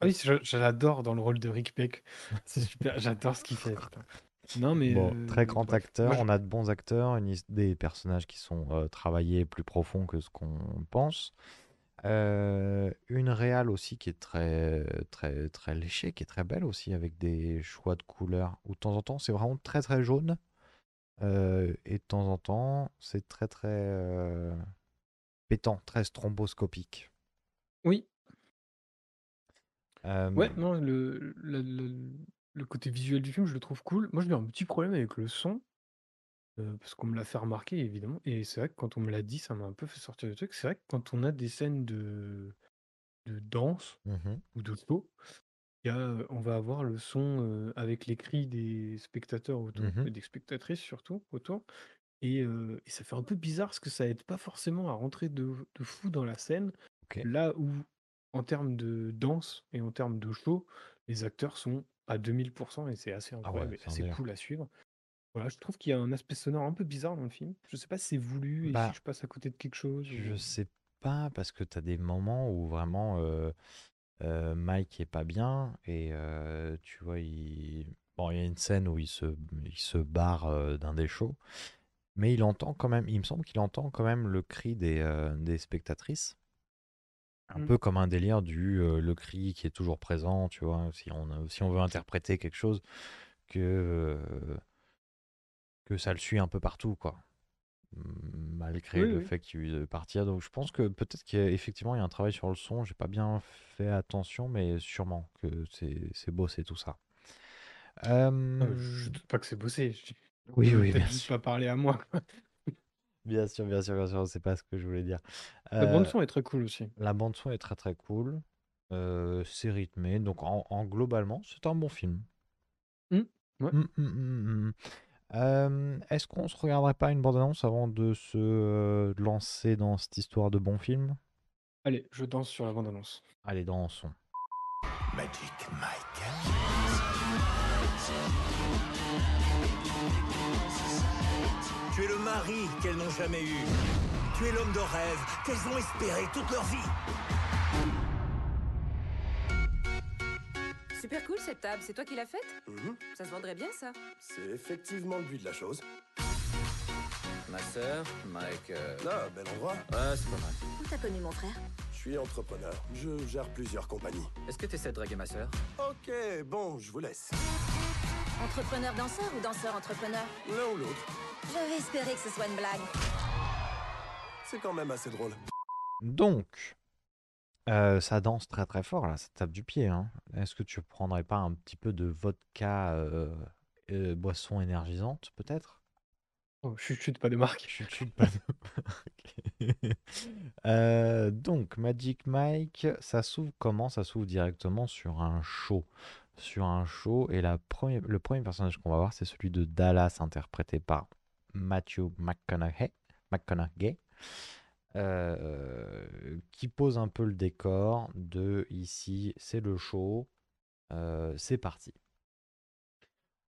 ah oui, je, je l'adore dans le rôle de Rick Peck. (laughs) C'est super, j'adore ce qu'il fait. putain. Non, mais Bon, très euh, grand bref. acteur, Moi, je- on a de bons acteurs, une des personnages qui sont euh, travaillés plus profonds que ce qu'on pense. Euh, une réale aussi qui est très, très, très léchée, qui est très belle aussi, avec des choix de couleurs où de temps en temps c'est vraiment très très jaune, euh, et de temps en temps c'est très très euh, pétant, très stromboscopique. Oui, Euh, ouais, non, le, le, le- le côté visuel du film, je le trouve cool. Moi, j'ai un petit problème avec le son, euh, parce qu'on me l'a fait remarquer, évidemment. Et c'est vrai que quand on me l'a dit, ça m'a un peu fait sortir du truc. C'est vrai que quand on a des scènes de, de danse mhm, ou de show, il y a, on va avoir le son avec les cris des spectateurs autour, et des spectatrices surtout autour. Et, et ça fait un peu bizarre parce que ça aide pas forcément à rentrer de, de fou dans la scène. Ok. Là où, en termes de danse et en termes de show, les acteurs sont à 2000% et c'est assez Ah ouais, incroyable et c'est un assez délire. cool à suivre. Voilà, je trouve qu'il y a un aspect sonore un peu bizarre dans le film. Je sais pas si c'est voulu et Bah, si je passe à côté de quelque chose. Je ou- sais pas, parce que tu as des moments où vraiment euh, Mike est pas bien et euh, tu vois, il... Bon, il y a une scène où il se, il se barre euh, d'un des shows, mais il entend quand même, il me semble qu'il entend quand même le cri des, des spectatrices. Un Mm. peu comme un délire du le cri qui est toujours présent, tu vois, si on, si on veut interpréter quelque chose, que, que ça le suit un peu partout, quoi. Malgré Oui, le oui. fait qu'il devait partir. Donc je pense que peut-être qu'effectivement il y a un travail sur le son. J'ai pas bien fait attention, mais sûrement que c'est c'est bossé tout ça. Euh, je doute pas que c'est bossé. Je- Oui, oui, peut-être bien juste sûr. pas parler à moi. quoi. Bien sûr, bien sûr, bien sûr, c'est pas ce que je voulais dire. La bande Euh, son est très cool aussi. la bande son est très très cool. Euh, c'est rythmé. Donc en, en globalement, c'est un bon film. Hmm, ouais. Mm, mm, mm, mm. Euh, est-ce qu'on se regarderait pas une bande-annonce avant de se euh, lancer dans cette histoire de bon film Allez, je danse sur la bande-annonce. Allez, dansons. Magic Mike. Tu es le mari qu'elles n'ont jamais eu. Tu es l'homme de rêve qu'elles ont espéré toute leur vie. Super cool cette table, c'est toi qui l'as faite Mhm. Ça se vendrait bien ça C'est effectivement le but de la chose. Ma sœur, Mike. euh, Là, bel endroit. Ouais, c'est pas mal. Où t'as connu mon frère Je suis entrepreneur. Je gère plusieurs compagnies. Est-ce que t'essaies de draguer ma sœur? Ok, bon, je vous laisse. Entrepreneur danseur ou danseur entrepreneur? L'un ou l'autre. J'avais espéré que ce soit une blague. C'est quand même assez drôle. Donc, ça danse très très fort là, ça tape du pied. hein. Est-ce que tu prendrais pas un petit peu de vodka, boisson énergisante peut-être? Oh, chut, chut, pas de marque. Chut, chut, pas de marque. (laughs) Donc, Magic Mike, ça s'ouvre comment? Ça s'ouvre directement sur un show. Sur un show, et la première- le premier personnage qu'on va voir, c'est celui de Dallas, interprété par Matthew McConaughey, McConaughey, euh, qui pose un peu le décor de ici, c'est le show, euh, c'est parti.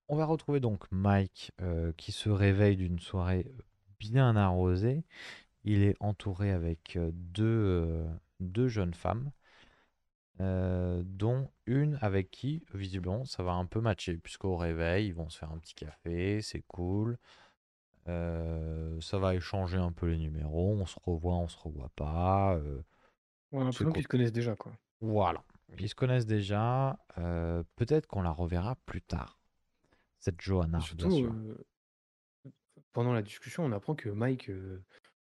On va retrouver donc Mike euh, qui se réveille d'une soirée bien arrosée. Il est entouré avec deux, deux jeunes femmes, dont une avec qui, visiblement, ça va un peu matcher, puisqu'au réveil, ils vont se faire un petit café, c'est cool. Euh, ça va échanger un peu les numéros, on se revoit, on se revoit pas. euh, On a l'impression cool. qu'ils se connaissent déjà, quoi. voilà. Ils se connaissent déjà. euh, Peut-être qu'on la reverra plus tard. Cette Johanna, bien Surtout, sûr. euh, pendant la discussion, on apprend que Mike, euh,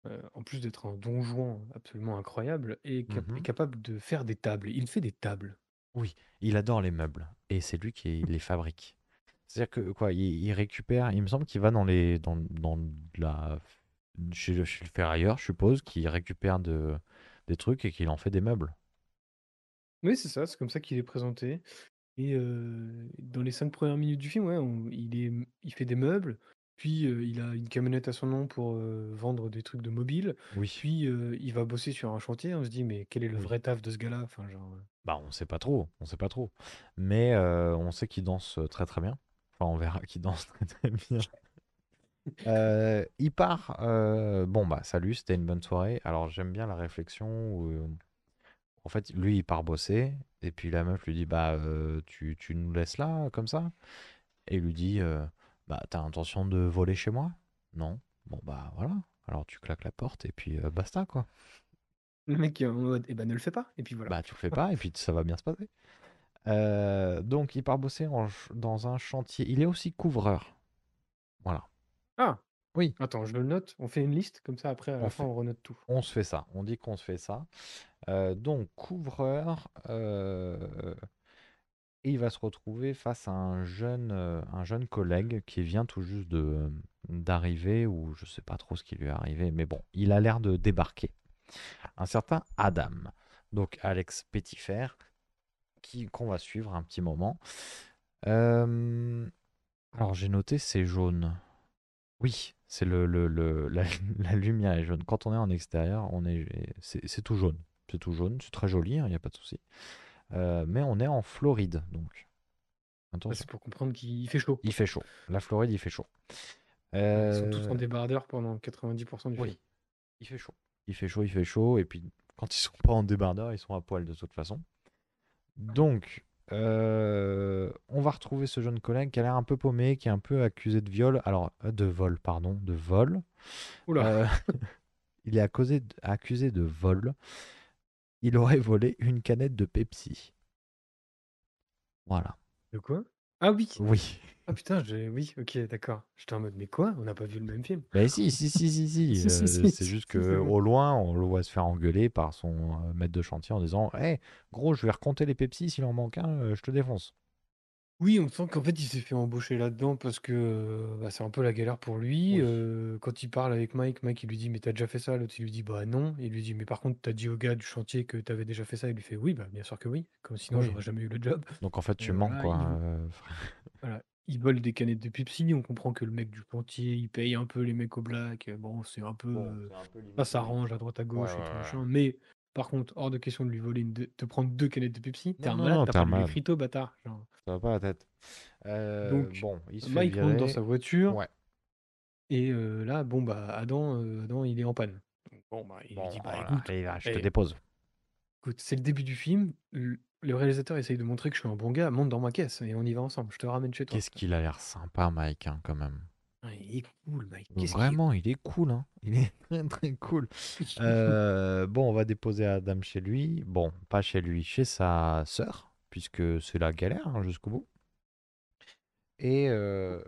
euh, en plus d'être un don Juan absolument incroyable, est, cap- Mhm. est capable de faire des tables. Il fait des tables. Oui, il adore les meubles et c'est lui qui les fabrique. C'est-à-dire que quoi, il, il récupère, il me semble qu'il va dans les dans, dans la chez, le- chez le ferrailleur, je suppose, qu'il récupère de, des trucs et qu'il en fait des meubles. Oui, c'est ça, c'est comme ça qu'il est présenté. Et euh, dans les cinq premières minutes du film, ouais, on- il est, il fait des meubles, puis euh, il a une camionnette à son nom pour euh, vendre des trucs de mobile, Oui. puis euh, il va bosser sur un chantier. On se dit, mais quel est le Oui. vrai taf de ce gars-là? Enfin, genre, Bah, on sait pas trop, on sait pas trop. Mais on sait qu'il danse très très bien. Enfin, on verra qu'il danse très très bien. (laughs) Euh, il part. euh, bon, bah, salut, c'était une bonne soirée. Alors, j'aime bien la réflexion où, euh, en fait, lui, il part bosser. Et puis la meuf lui dit, bah, euh, tu, tu nous laisses là, comme ça? Et il lui dit, euh, bah, t'as intention de voler chez moi? Non. Bon, bah, voilà. Alors, tu claques la porte et puis euh, basta, quoi. le mec qui est en mode, eh ben ne le fais pas. Et puis voilà. Bah, tu le fais (laughs) pas et puis ça va bien se passer. Euh, donc, il part bosser en ch- dans un chantier. Il est aussi couvreur. Voilà. Ah! Oui. Attends, je le note. On fait une liste, comme ça après, à la On fin, fait. on renote tout. On se fait ça. On dit qu'on se fait ça. Euh, donc, couvreur. euh, et il va se retrouver face à un jeune, euh, un jeune collègue qui vient tout juste de d'arriver, ou je sais pas trop ce qui lui est arrivé, mais bon, il a l'air de débarquer. Un certain Adam. Donc, Alex Petitfer, qui qu'on va suivre un petit moment. Euh, alors, j'ai noté, c'est jaune. Oui, c'est le, le, le- (laughs) la, la lumière est jaune. Quand on est en extérieur, on est, c'est tout jaune. C'est tout jaune, c'est très joli, il n'y a pas de souci. Euh, mais on est en Floride, donc. C'est pour comprendre qu'il fait chaud. il fait chaud. La Floride, il fait chaud. Ils sont tous Euh, en débardeur pendant 90% du oui, film. il fait chaud. Il fait chaud, il fait chaud. Et puis, quand ils sont pas en débardeur, ils sont à poil de toute façon. Donc, euh, on va retrouver ce jeune collègue qui a l'air un peu paumé, qui est un peu accusé de viol. Alors, euh, de vol, pardon, de vol. Oula! Euh, (laughs) il est accusé de, accusé de vol. Il aurait volé une canette de Pepsi. Voilà. De quoi? Ah oui! Oui. Ah putain, j'ai... oui, ok, d'accord. J'étais en mode, mais quoi? On n'a pas vu le même film? Mais si, si, si, si, si. (laughs) Si, si, euh, si, c'est si, juste si, que c'est bon. au loin, on le voit se faire engueuler par son euh, maître de chantier en disant Hé, gros, je vais recompter les Pepsi, s'il en manque un, euh, je te défonce. Oui, on sent qu'en fait, il s'est fait embaucher là-dedans parce que euh, bah, c'est un peu la galère pour lui. Oui. Euh, quand il parle avec Mike, Mike, il lui dit, mais t'as déjà fait ça? L'autre, il lui dit, bah non. Il lui dit, mais par contre, t'as dit au gars du chantier que t'avais déjà fait ça? Il lui fait, oui, bah bien sûr que oui. Comme sinon, Oui. j'aurais jamais eu le job. Donc en fait, tu Euh, mens, voilà, quoi. il- euh, (laughs) Voilà. Ils volent des canettes de Pepsi. On comprend que le mec du chantier, il paye un peu les mecs au black. Bon, c'est un peu. Bon, euh, c'est un peu limite, ça s'arrange à droite à gauche Ouais, et tout ouais. machin. Mais par contre, hors de question de lui voler, de te prendre deux canettes de Pepsi. T'es un malade, t'as pas malade. fritos, bâtard. Genre. Ça va pas la tête. Euh, Donc, bon, il se Mike monte dans sa voiture. Ouais. Et euh, là, bon, bah, Adam, euh, Adam, il est en panne. Bon, bah, il Bon, dit, bah, voilà, écoute, là, je te eh, dépose. écoute, c'est le début du film. Le, réalisateur essaye de montrer que je suis un bon gars. Monte dans ma caisse et on y va ensemble. Je te ramène chez toi. Qu'est-ce qu'il a l'air sympa, Mike, hein, quand même. Ah, il est cool, Mike. Qu'est-ce Vraiment, il est cool, hein. Il est (laughs) très très cool. (laughs) Euh, bon, on va déposer Adam chez lui. Bon, pas chez lui, chez sa sœur, puisque c'est la galère hein, jusqu'au bout. Et, euh,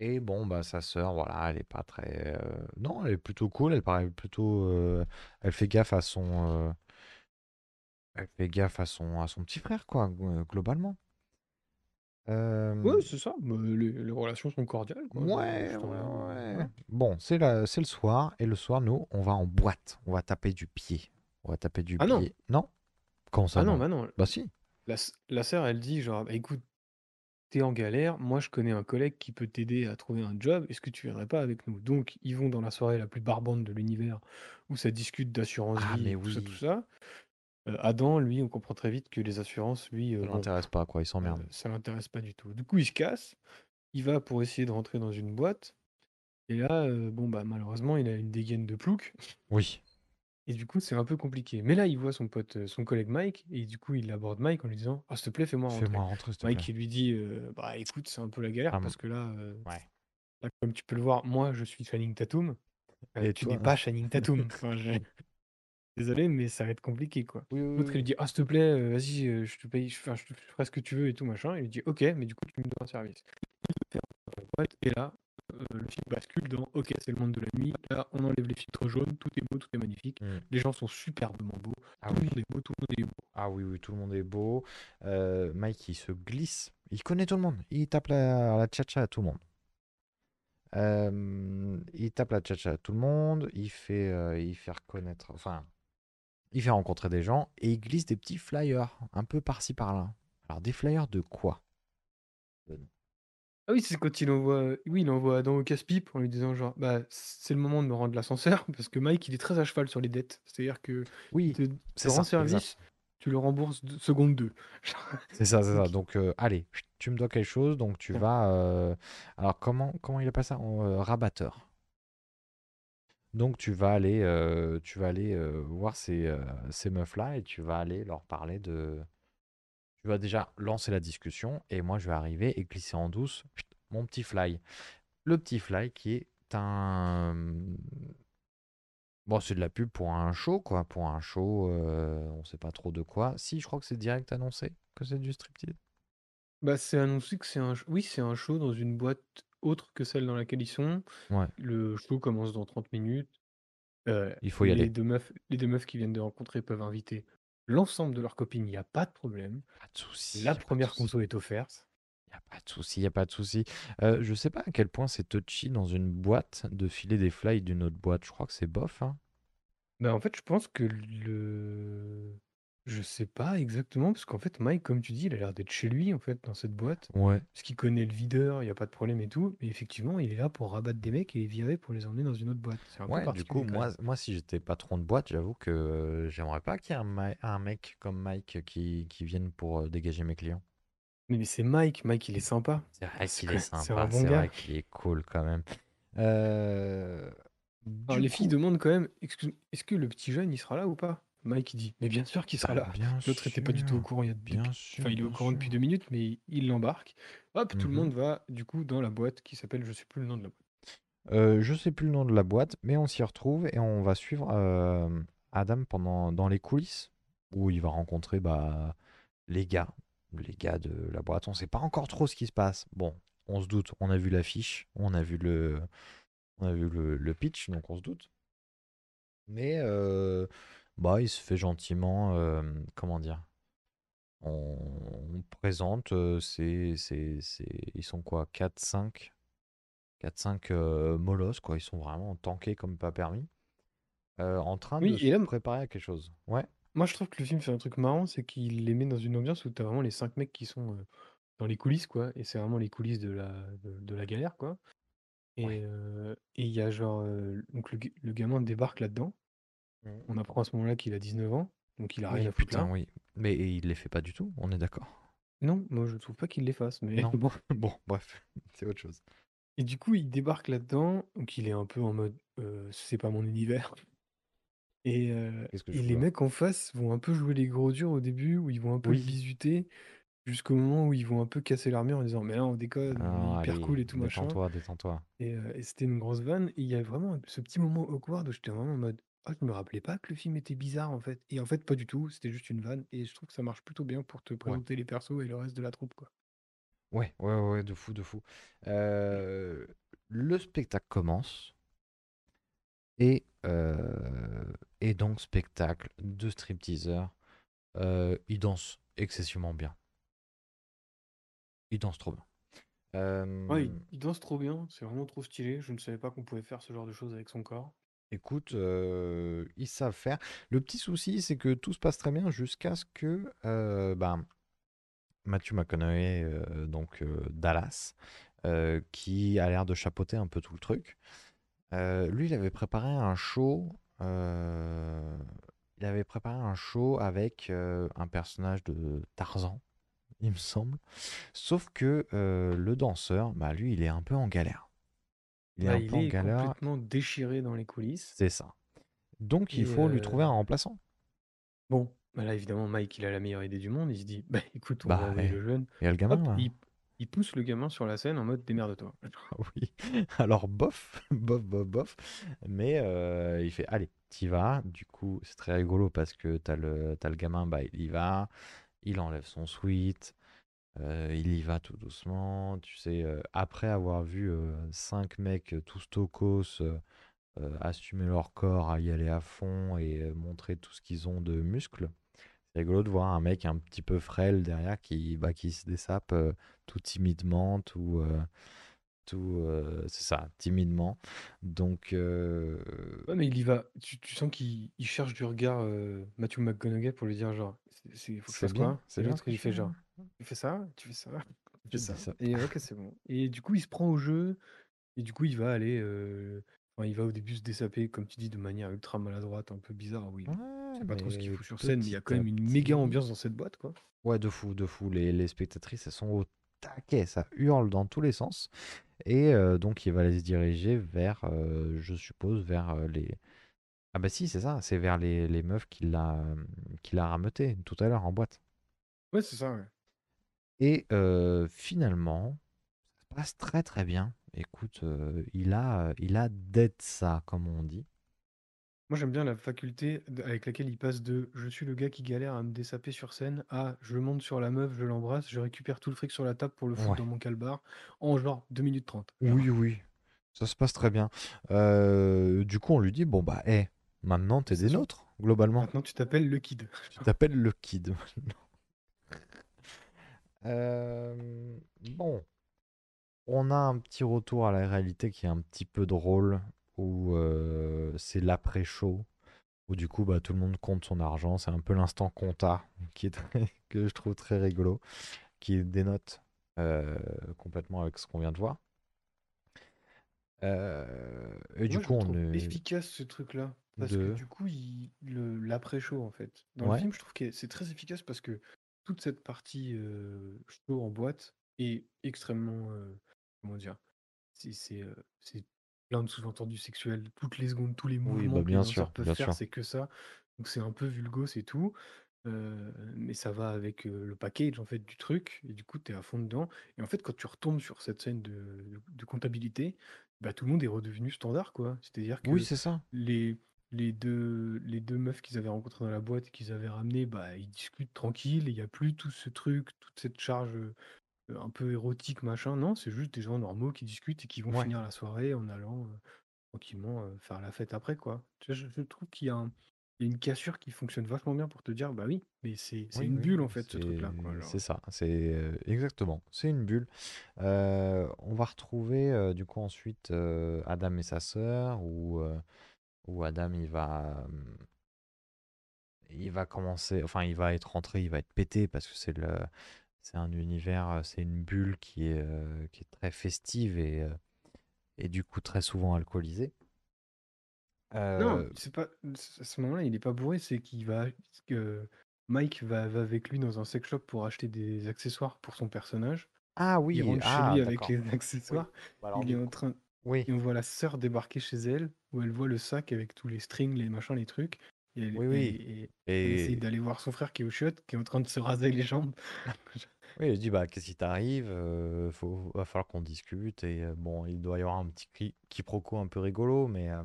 et bon, bah sa sœur, voilà, elle est pas très. euh, Non, elle est plutôt cool. Elle paraît plutôt. euh, Elle fait gaffe à son. euh, Elle fait gaffe à son à son petit frère, quoi, glo- globalement. Euh, Ouais, c'est ça. Bah, les, les relations sont cordiales, quoi. Ouais, ouais, ouais. Bon, c'est la- c'est le soir, et le soir, nous, on va en boîte. On va taper du pied. On va taper du Ah non. pied. Non? Comment ça, Ah non, non? bah non. Bah si. La, s- la sœur, elle dit genre, bah, écoute, t'es en galère, moi je connais un collègue qui peut t'aider à trouver un job, est-ce que tu viendrais pas avec nous? Donc, ils vont dans la soirée la plus barbante de l'univers, où ça discute d'assurance Ah, vie mais et tout ça, tout oui. ça. Euh, Adam, lui, on comprend très vite que les assurances, lui, euh, Ça bon, l'intéresse pas, quoi. Il euh, s'emmerde. ça l'intéresse pas du tout. Du coup, il se casse, il va pour essayer de rentrer dans une boîte, et là, euh, bon, bah malheureusement, il a une dégaine de plouc, Oui. et du coup, c'est un peu compliqué. Mais là, il voit son pote, euh, son collègue Mike, et du coup, il aborde Mike en lui disant, ah, s'il te plaît, fais-moi rentrer. Fais-moi rentrer, s'il te Mike, il lui dit, euh, bah écoute, c'est un peu la galère Ah, parce que là, euh, Ouais. là, comme tu peux le voir, moi, je suis Channing Tatum. Euh, Et tu toi n'es pas Channing Tatum. (laughs) Enfin, je- Désolé, mais ça va être compliqué, quoi. Oui, oui, L'autre, il lui oui. dit, ah, s'il te plaît, euh, vas-y, euh, je te paye, je, enfin, je te je ferai ce que tu veux et tout, machin. Il lui dit, ok, mais du coup, tu me dois un service. Il le fait rentrer dans la boîte, et là, euh, le film bascule dans, ok, c'est le monde de la nuit. Là, on enlève les filtres jaunes, tout est beau, tout est magnifique. Mm. Les gens sont superbement beaux. Ah tout le oui. monde est beau, tout le monde est beau. Ah oui, oui, tout le monde est beau. Euh, Mike, il se glisse. Il connaît tout le monde. Il tape la, la tcha-tcha à tout le monde. Euh, il tape la tcha-tcha à tout le monde. Il fait, euh, il fait reconnaître. Enfin, il fait rencontrer des gens et il glisse des petits flyers un peu par-ci par-là. Alors, des flyers de quoi? Ah oui, c'est quand il envoie, oui, il envoie Adam au casse-pipe en lui disant genre, bah, c'est le moment de me rendre l'ascenseur (laughs) parce que Mike, il est très à cheval sur les dettes. C'est-à-dire que Oui, c'est exact. service, tu le rembourses de- seconde 2. (laughs) C'est ça, c'est ça. Donc, euh, allez, tu me dois quelque chose, donc tu vas. euh, Alors, comment, comment il appelle ça? En, euh, Rabatteur. Donc, tu vas aller, euh, euh, voir ces, euh, ces meufs-là et tu vas aller leur parler de. Tu vas déjà lancer la discussion et moi, je vais arriver et glisser en douce mon petit fly. Le petit fly qui est un. Bon, c'est de la pub pour un show, quoi. Pour un show, on sait pas trop de quoi. Si, je crois que c'est direct annoncé que c'est du striptease. Bah, c'est annoncé que c'est un, oui, c'est un show dans une boîte autre que celle dans laquelle ils sont. Ouais, Le show commence dans 30 minutes. Euh, il faut y les aller. deux meufs, les deux meufs qui viennent de rencontrer peuvent inviter l'ensemble de leurs copines, il n'y a pas de problème. Pas de souci, La première conso est offerte. Y a pas de souci, y a pas de souci. Euh, je sais pas à quel point c'est touchy dans une boîte de filer des fly d'une autre boîte. Je crois que c'est bof, hein. Bah, en fait, je pense que le... Je sais pas exactement, parce qu'en fait, Mike, comme tu dis, il a l'air d'être chez lui, en fait, dans cette boîte. Ouais. Parce qu'il connaît le videur, il n'y a pas de problème et tout. Mais effectivement, il est là pour rabattre des mecs et les virer pour les emmener dans une autre boîte. C'est un peu Ouais, du particulier coup, quand moi, même. moi si j'étais patron de boîte, j'avoue que euh, j'aimerais pas qu'il y ait un, ma- un mec comme Mike qui, qui vienne pour euh, dégager mes clients. Mais, mais c'est Mike, Mike, il est sympa. C'est vrai C'est qu'il est c'est un sympa, bon c'est gars. vrai qu'il est cool quand même. Euh, Alors, du les filles coup, demandent quand même, Excuse- est-ce que le petit jeune, il sera là ou pas? Mike, il dit, mais bien sûr qu'il sera là. L'autre était pas du tout au courant il y a bien depuis... sûr, Enfin, il est au courant depuis deux minutes, mais il l'embarque. Hop, tout le Mhm. monde va, du coup, dans la boîte qui s'appelle, je sais plus le nom de la boîte. Euh, je sais plus le nom de la boîte, mais on s'y retrouve et on va suivre euh, Adam pendant dans les coulisses où il va rencontrer bah, les gars les gars de la boîte. On sait pas encore trop ce qui se passe. Bon, on se doute. On a vu l'affiche, on a vu le, on a vu le, le pitch, donc on se doute. Mais euh, bah, il se fait gentiment, euh, comment dire, on, on présente, euh, c'est, c'est, c'est- ils sont quoi, 4-5, 4-5 euh, molosses, quoi. Ils sont vraiment tankés comme pas permis, euh, en train de Oui, et se là, m- préparer à quelque chose. Ouais, moi je trouve que le film fait un truc marrant, c'est qu'il les met dans une ambiance où t'as vraiment les cinq mecs qui sont euh, dans les coulisses, quoi. Et c'est vraiment les coulisses de la, de, de la galère, quoi. ouais. Et euh, et il y a genre. euh, donc le, le gamin débarque là-dedans. Mhm. On apprend à ce moment-là qu'il a 19 ans, donc il a rien Oui, à foutre putain, là. oui. Mais il les fait pas du tout, on est d'accord. Non, moi je trouve pas qu'il les fasse, mais Non, (laughs) bon. (laughs) bon, bref, (laughs) c'est autre chose. Et du coup, il débarque là-dedans, donc il est un peu en mode euh, c'est pas mon univers. Et, euh, que et les mecs en face vont un peu jouer les gros durs au début, où ils vont un peu le Oui. bisuter, jusqu'au moment où ils vont un peu casser l'armure en disant mais là on déconne, est hyper allez, cool et tout machin. détends-toi, détends-toi. Et, euh, et c'était une grosse vanne. Et il y a vraiment ce petit moment awkward où j'étais vraiment en mode ah je me rappelais pas que le film était bizarre en fait. Et en fait pas du tout, c'était juste une vanne. Et je trouve que ça marche plutôt bien pour te Ouais. présenter les persos et le reste de la troupe quoi. Ouais, ouais, ouais, de fou, de fou. Euh, le spectacle commence et, euh, et donc spectacle de stripteaseur. Euh, il danse excessivement bien. Il danse trop bien. Ouais, il, il danse trop bien, c'est vraiment trop stylé. Je ne savais pas qu'on pouvait faire ce genre de choses avec son corps. Écoute, ils savent faire. Le petit souci, c'est que tout se passe très bien jusqu'à ce que euh, ben, Matthew McConaughey, donc Dallas, qui a l'air de chapeauter un peu tout le truc. Lui, il avait préparé un show. il avait préparé un show avec un personnage de Tarzan, il me semble. Sauf que le danseur, bah lui, il est un peu en galère. Il est Bah, un il peu en est galère, complètement déchiré dans les coulisses. c'est ça. Donc, il Et faut lui trouver euh, un remplaçant. bon, bah là évidemment Mike il a la meilleure idée du monde. Il se dit bah (laughs) écoute on va Bah, envoyer eh, le jeune. il y a le gamin Hop, là. il, il pousse le gamin sur la scène en mode démerde-toi. Oui. (laughs) Alors, bof, (laughs) bof, bof, bof. Mais euh, il fait, allez, t'y vas. Du coup, c'est très rigolo parce que t'as le, t'as le gamin, bah, il y va. Il enlève son sweat. Euh, il y va tout doucement. Tu sais, euh, après avoir vu euh, cinq mecs euh, tous tocos assumer leur corps, à y aller à fond et montrer tout ce qu'ils ont de muscles. C'est rigolo de voir un mec un petit peu frêle derrière qui, bah, qui se dessape tout timidement, tout, tout c'est ça, timidement. Donc, Ouais mais il y va. Tu, tu sens qu'il il cherche du regard Matthew McConaughey pour lui dire genre c'est, bien, quoi? c'est bien ce l'autre que il je fait genre. Tu fais ça, tu fais ça, tu fais ça. ça. Et ok c'est bon. Et du coup il se prend au jeu et du coup il va aller. euh, enfin, il va au début se dessaper comme tu dis de manière ultra maladroite, un peu bizarre. Oui, Ouais, c'est pas trop ce qu'il fout sur scène, mais il y a quand même une méga ambiance dans cette boîte quoi. Ouais, de fou, de fou. Les, les spectatrices, elles sont au taquet, ça hurle dans tous les sens. Et euh, donc, il va aller se diriger vers, euh, je suppose, vers euh, les. Ah, bah si, c'est ça, c'est vers les, les meufs qu'il a, qu'il a rameutées tout à l'heure en boîte. Ouais c'est ça ouais. Et euh, finalement, ça se passe très très bien. Écoute, euh, il a, il a dead ça, comme on dit. Moi, j'aime bien la faculté avec laquelle il passe de je suis le gars qui galère à me dessaper sur scène à je monte sur la meuf, je l'embrasse, je récupère tout le fric sur la table pour le foutre Ouais. dans mon calbar en genre 2 minutes 30. Oui, oui, ça se passe très bien. Euh, du coup, on lui dit, bon bah, hé, maintenant t'es des nôtres, globalement. Maintenant, tu t'appelles le kid. Tu t'appelles le kid (laughs) maintenant. Euh, bon, on a un petit retour à la réalité qui est un petit peu drôle, où euh, c'est l'après-show, où du coup bah, tout le monde compte son argent. C'est un peu l'instant compta qui est très- (laughs) que je trouve très rigolo, qui dénote euh, complètement avec ce qu'on vient de voir. Et du Moi, coup, on est efficace ce truc-là. Parce que du coup, l'après-show, en fait. Dans le film, je trouve que c'est très efficace parce que toute cette partie euh, show en boîte est extrêmement. euh, comment dire C'est c'est, euh, c'est plein de sous-entendus sexuels. Toutes les secondes, tous les oui, mouvements bah que les danseurs peuvent bien faire, sûr. c'est que ça. Donc c'est un peu vulgo, c'est tout. Euh, mais ça va avec euh, le package en fait du truc et du coup tu es à fond dedans et en fait quand tu retombes sur cette scène de, de- de comptabilité bah tout le monde est redevenu standard quoi c'est à dire Oui, que c'est ça. les, les deux, les deux meufs qu'ils avaient rencontrées dans la boîte et qu'ils avaient ramenées, bah, ils discutent tranquille. Il n'y a plus tout ce truc, toute cette charge euh, un peu érotique, machin. Non, c'est juste des gens normaux qui discutent et qui vont Ouais. finir la soirée en allant euh, tranquillement euh, faire la fête après, quoi. Tu vois, je, je trouve qu'il y a un- il y a une cassure qui fonctionne vachement bien pour te dire, bah oui, mais c'est c'est Oui, une oui, bulle en fait, ce truc-là, quoi. c'est ça, c'est euh, exactement, c'est une bulle. Euh, on va retrouver euh, du coup ensuite euh, Adam et sa sœur, euh, où Adam il va, hum, il va commencer, enfin il va être rentré, il va être pété parce que c'est le, c'est un univers, euh, c'est une bulle qui est, euh, qui est très festive et, euh, et du coup très souvent alcoolisée. Non, Euh, c'est pas à ce moment-là, il est pas bourré, c'est qu'il va que Mike va, va avec lui dans un sex shop pour acheter des accessoires pour son personnage. Ah Il oui, rentre chez ah lui avec les Oui. accessoires. Bah alors Il est en train oui, et on voit la sœur débarquer chez elle, où elle voit le sac avec tous les strings, les machins, les trucs. Et elle, oui, et- oui. et elle essaye d'aller voir son frère qui est au chiottes, qui est en train de se raser les jambes. (laughs) Oui, il dit bah qu'est-ce qui t'arrive? Euh, faut, va falloir qu'on discute et euh, bon, il doit y avoir un petit qui- quiproquo un peu rigolo, mais euh,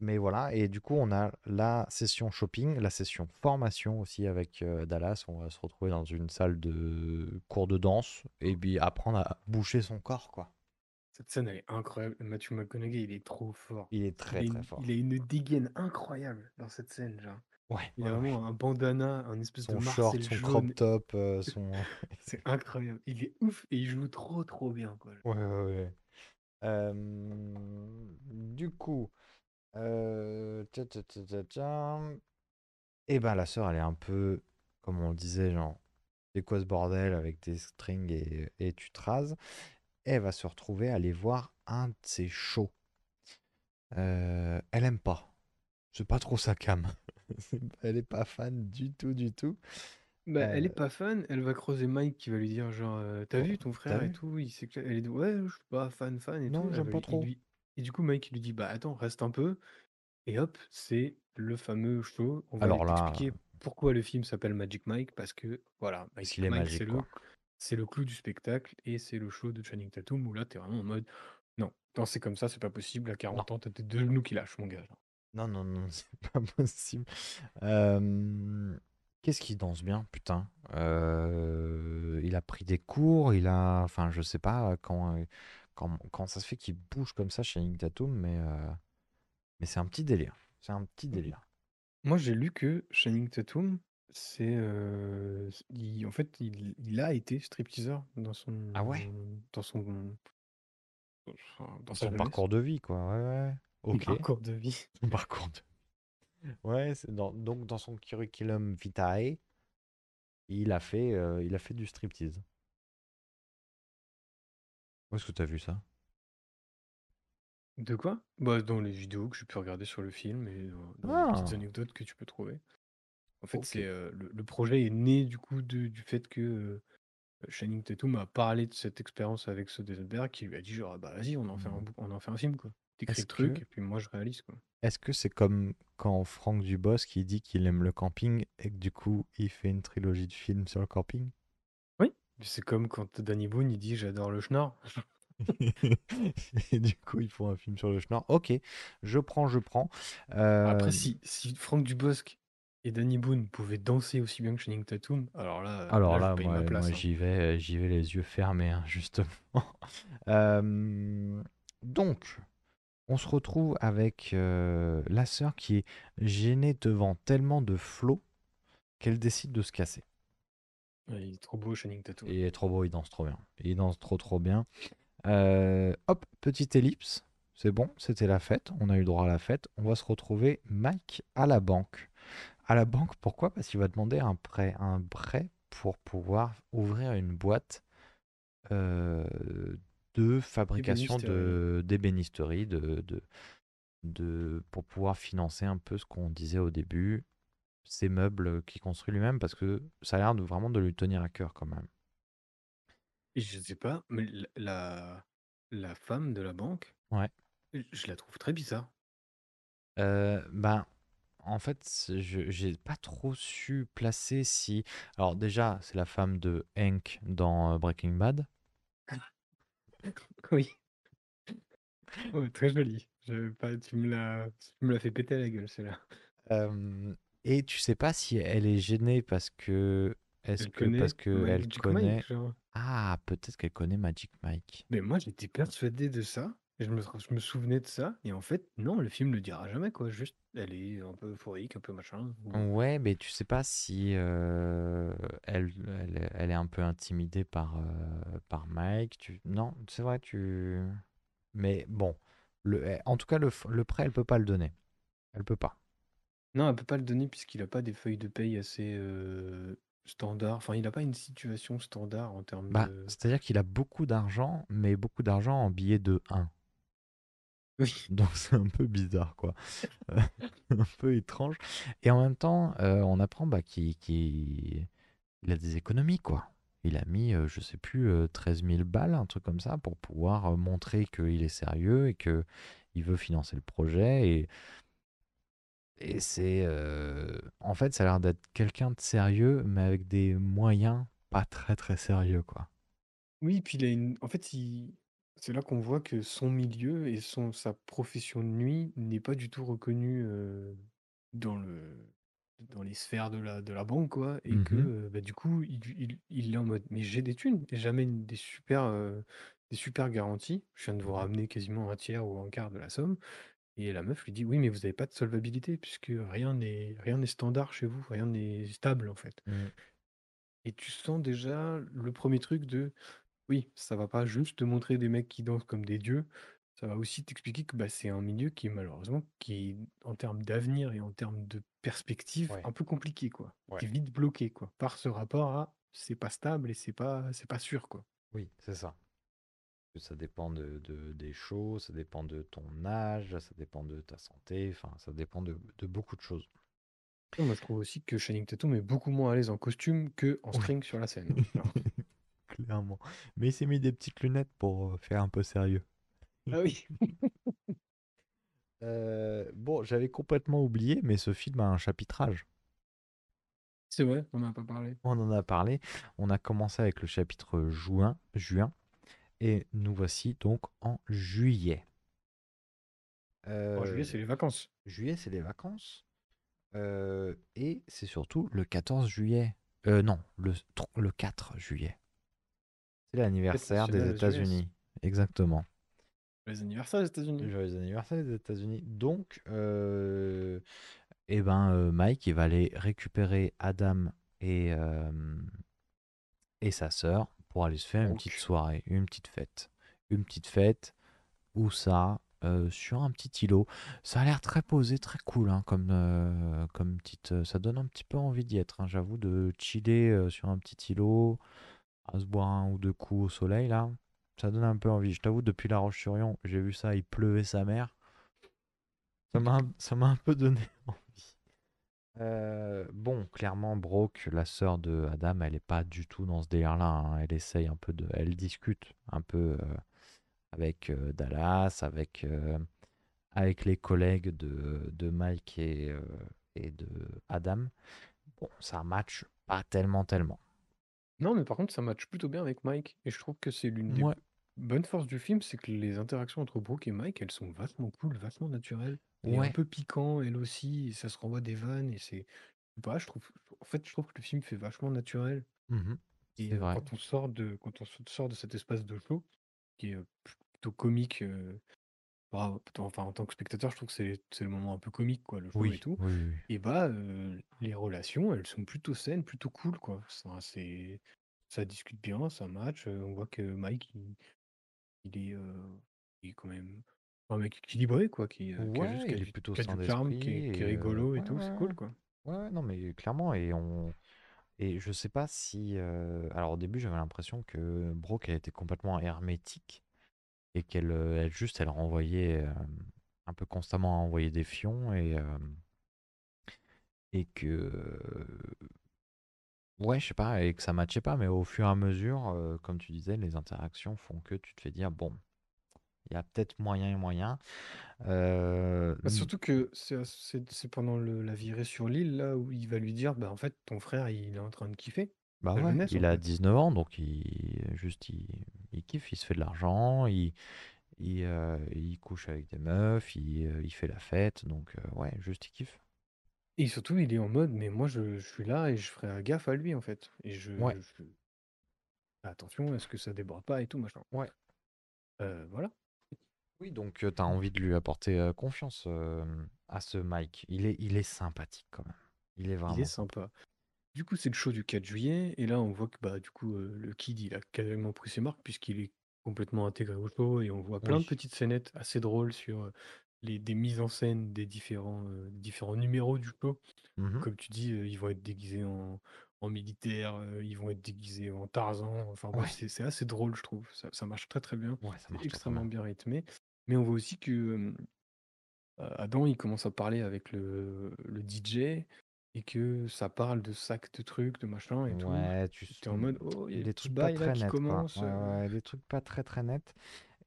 mais voilà. Et du coup, on a la session shopping, la session formation aussi avec euh, Dallas. On va se retrouver dans une salle de cours de danse et puis apprendre à boucher son corps, quoi. Cette scène, elle est incroyable. Matthew McConaughey, il est trop fort. Il est Il très a très une, fort. il a une dégaine incroyable dans cette scène, genre. Ouais, Il a ouais. vraiment un bandana, un espèce de Son short, Marcel son jaune. crop top, euh, (laughs) son. C'est incroyable. Il est ouf et il joue trop trop bien, quoi. Ouais, ouais, ouais. Euh, du coup, euh, tcha, tcha, tcha. Eh ben la sœur, elle est un peu, comme on le disait, genre, c'est quoi ce bordel avec tes strings et, et tu te rases? Elle va se retrouver à aller voir un de ses shows. Euh, elle aime pas. C'est pas trop sa cam. (laughs) Elle est pas fan du tout, du tout. Bah, elle est Euh, pas fan, elle va creuser Mike qui va lui dire genre euh, t'as oh, vu ton frère et vu? tout, il s'éclate. Elle est dit ouais, je suis pas fan fan et Non, tout. J'aime pas lui- trop. lui- Et du coup Mike il lui dit bah attends, reste un peu. Et hop, c'est le fameux show. On va Alors là, t'expliquer pourquoi le film s'appelle Magic Mike parce que voilà, Magic Mike magique, c'est le. C'est le clou du spectacle et c'est le show de Channing Tatum où là t'es vraiment en mode non, danser comme ça c'est pas possible. À Non. 40 ans t'as tes deux genoux qui lâchent mon gars. Non, non, non, (laughs) c'est pas possible. Euh, Qu'est-ce qu'il danse bien, putain? Euh, Il a pris des cours, il a... Enfin, je sais pas quand, quand, quand ça se fait qu'il bouge comme ça chez Nick Tatum, mais, euh, mais c'est un petit délire. C'est un petit délire. Moi j'ai lu que Channing Tatum c'est il- en fait il, il a été stripteaseur dans son Ah ouais? dans son dans Dans sa son jeunesse, parcours de vie, quoi. Ouais, ouais. son Ok. parcours de vie. Son parcours de... (laughs) Ouais, c'est dans... donc dans son curriculum vitae, il a fait, il a fait du striptease. Où est-ce que t'as vu ça? De quoi? Bah, dans les vidéos que j'ai pu regarder sur le film et dans, dans les petites Ah, anecdotes que tu peux trouver. En fait, ok. c'est euh, le, le projet est né du coup de- du fait que euh, Channing Tatum a parlé de cette expérience avec Soderbergh qui lui a dit genre Ah bah vas-y on en fait un, Hmm. bou- on en fait un film quoi. T'écris Est-ce le truc que et puis moi je réalise quoi. Est-ce que c'est comme quand Franck Dubosc qui dit qu'il aime le camping et que du coup il fait une trilogie de films sur le camping? Oui. C'est comme quand Danny Boone il dit j'adore le schnorr. (laughs) Et du coup ils font un film sur le schnorr. Ok, je prends, je prends. Après Euh, si si Franck Dubosc et Danny Boone pouvaient danser aussi bien que Channing Tatum, alors là alors là je là, paye moi, ma moi, place. hein. j'y vais, j'y vais les yeux fermés, hein, (laughs) justement. Euh, donc, on se retrouve avec euh, la sœur qui est gênée devant tellement de flots qu'elle décide de se casser. Ouais, il est trop beau Channing Tatum. Et il est trop beau, il danse trop bien. Il danse trop trop bien. Euh, hop, petite ellipse. C'est bon, c'était la fête. On a eu droit à la fête. On va se retrouver Mike à la banque. À la banque, pourquoi? Parce qu'il va demander un prêt. Un prêt pour pouvoir ouvrir une boîte euh, de fabrication Ébénisterie. de d'ébénisterie, de, de, de, pour pouvoir financer un peu ce qu'on disait au début, ces meubles qu'il construit lui-même, parce que ça a l'air de, vraiment de lui tenir à cœur quand même. Je sais pas, mais la, la, la femme de la banque, Ouais. je la trouve très bizarre. Euh, ben, en fait, je j'ai pas trop su placer si. Alors, déjà, c'est la femme de Hank dans euh, Breaking Bad. (laughs) Oui. Ouais, très jolie. j'avais pas, tu me l'as, fait péter la gueule, celle-là. Euh, et tu sais pas si elle est gênée parce que. Est-ce Elle que connaît parce que elle connaît. Mike. Ah, peut-être qu'elle connaît Magic Mike. Mais moi, j'étais persuadé de ça. Je me, je me souvenais de ça. Et en fait, non, le film ne le dira jamais, quoi. Juste, elle est un peu euphorique, un peu machin. ou- Ouais, mais tu sais pas si euh, elle, elle, elle est un peu intimidée par, euh, par Mike. Tu... Non, c'est vrai, tu. Mais bon, le, eh, en tout cas, le, f- le prêt, elle peut pas le donner. Elle peut pas. Non, elle peut pas le donner puisqu'il a pas des feuilles de paye assez euh, standards. Enfin, il a pas une situation standard en termes Bah, de. c'est-à-dire qu'il a beaucoup d'argent, mais beaucoup d'argent en billets de 1. (laughs) Donc c'est un peu bizarre, quoi. Euh, (laughs) un peu étrange. Et en même temps, euh, on apprend bah, qu'il qu'il- il a des économies, quoi. Il a mis, euh, je sais plus, euh, 13 000 balles, un truc comme ça, pour pouvoir euh, montrer qu'il est sérieux et que il veut financer le projet. Et, et c'est... En fait, ça a l'air d'être quelqu'un de sérieux, mais avec des moyens pas très très sérieux, quoi. Oui, puis il a une. En fait, il... c'est là qu'on voit que son milieu et son sa profession de nuit n'est pas du tout reconnue dans le dans les sphères de la de la banque, quoi. Et que euh, bah, du coup, il, il, il est en mode, mais j'ai des thunes, une- des super des super garanties. Je viens de vous ramener quasiment un tiers ou un quart de la somme. Et la meuf lui dit, oui, mais vous n'avez pas de solvabilité puisque rien n'est rien n'est standard chez vous, rien n'est stable en fait. Mm. Et tu sens déjà le premier truc de oui, ça va pas juste te montrer des mecs qui dansent comme des dieux, ça va aussi t'expliquer que bah, c'est un milieu qui est malheureusement, qui est en termes d'avenir et en termes de perspective, Ouais. un peu compliqué, quoi. Ouais. Est vite bloqué, quoi, par ce rapport à c'est pas stable et c'est pas, c'est pas sûr, quoi. Oui, c'est ça. Ça dépend de, de- des shows, ça dépend de ton âge, ça dépend de ta santé, enfin, ça dépend de, de beaucoup de choses. Moi, je trouve aussi que Channing Tatum est beaucoup moins à l'aise en costume que en Oui. string sur la scène. (laughs) Alors, Clairement. Mais il s'est mis des petites lunettes pour euh, faire un peu sérieux. ah oui. (laughs) Euh, bon, j'avais complètement oublié, mais ce film a un chapitrage. C'est vrai, on n'en a pas parlé. On en a parlé. On a commencé avec le chapitre juin, juin et nous voici donc en juillet. En juillet, Euh, c'est les vacances. Juillet, c'est les vacances. Euh, et c'est surtout le 14 juillet. Euh, non, le, le 4 juillet. C'est l'anniversaire des des. États-Unis. Exactement. Les anniversaires aux États-Unis. Joyeux anniversaire des États-Unis. Donc, euh, eh ben, euh, Mike, il va aller récupérer Adam et, euh, et sa sœur pour aller se faire une petite soirée, une petite fête. Une petite fête, où ça Sur un petit îlot. Ça a l'air très posé, très cool, hein, comme, comme petite. Ça donne un petit peu envie d'y être, hein, j'avoue, de chiller sur un petit îlot, à se boire un ou deux coups au soleil, là. Ça donne un peu envie. Je t'avoue, depuis La Roche-sur-Yon, j'ai vu ça, il pleuvait sa mère. Ça m'a un- peu donné (laughs) envie. Euh, bon, clairement, Brooke, la sœur de Adam, elle est pas du tout dans ce délire-là. hein. Elle essaye un peu de. Elle discute un peu euh, avec euh, Dallas, avec, avec les collègues de, de Mike et, et de Adam. Bon, ça match pas tellement, tellement. Non, mais par contre, ça match plutôt bien avec Mike. Et je trouve que c'est l'une des Ouais. bonnes forces du film, c'est que les interactions entre Brooke et Mike, elles sont vachement cool, vachement naturelles. Il est Ouais. un peu piquant, elle aussi, et ça se renvoie des vannes, et c'est... je sais pas, je trouve... En fait, je trouve que le film fait vachement naturel. Mhm. Et C'est euh, vrai. quand on sort de, quand on sort de cet espace de show, qui est euh, plutôt comique, euh, bravo, enfin, en tant que spectateur, je trouve que c'est c'est le moment un peu comique, quoi, le show et Oui, tout. oui, oui. Et bah, les relations, elles sont plutôt saines, plutôt cool, quoi. Ça, c'est, ça discute bien, ça match. on voit que Mike, il, il est, il est quand même un mec équilibré, quoi, qui, qui a Ouais, juste qui a il est du, plutôt qui a sain du charme, qui est, d'esprit qui est et, rigolo et ouais, tout, c'est ouais. cool, quoi. Ouais, ouais, non, mais clairement, et on. Et je sais pas si. Alors au début, j'avais l'impression que Brooke, elle était complètement hermétique et qu'elle euh, elle, juste, elle renvoyait euh, un peu constamment envoyer des fions et. euh, Et que. Ouais, je sais pas, et que ça matchait pas, mais au fur et à mesure, comme tu disais, les interactions font que tu te fais dire, bon, il y a peut-être moyen et moyen. Bah, surtout que c'est pendant le- la virée sur l'île, là, où il va lui dire, bah, en fait, ton frère, il est en train de kiffer. Bah la ouais, jeunesse, il en a fait. 19 ans, donc il juste il, il kiffe, il se fait de l'argent, il Il, euh, il couche avec des meufs, il, euh, il fait la fête, donc euh, ouais, juste il kiffe. Et surtout, il est en mode, mais moi, je, je suis là et je ferai gaffe à lui, en fait. Et je, Ouais. je- attention, est-ce que ça déborde pas et tout, machin. Ouais. Euh, voilà. Oui, donc tu as envie de lui apporter euh, confiance euh, à ce Mike. Il est, il est sympathique quand même. Il est vraiment. Il est sympa. Du coup, c'est le show du 4 juillet, et là, on voit que bah, du coup, euh, le kid, il a carrément pris ses marques, puisqu'il est complètement intégré au show, et on voit plein Oui. de petites scénettes assez drôles sur euh, les, des mises en scène des différents, euh, différents numéros du show. Mhm. Comme tu dis, euh, ils vont être déguisés en, en militaire, euh, ils vont être déguisés en Tarzan. Enfin bref, Ouais. c'est c'est assez drôle, je trouve. Ça, ça marche très très bien. Ouais, ça C'est marche extrêmement bien. bien rythmé. Mais on voit aussi que euh, Adam, il commence à parler avec le, le DJ et que ça parle de sacs de trucs, de machin et tout. Ouais, tu T'es en mode, oh, il y a des des petits trucs pas bails là très qui nets, quoi. commencent. Ouais, euh. ouais, des trucs pas très très nets.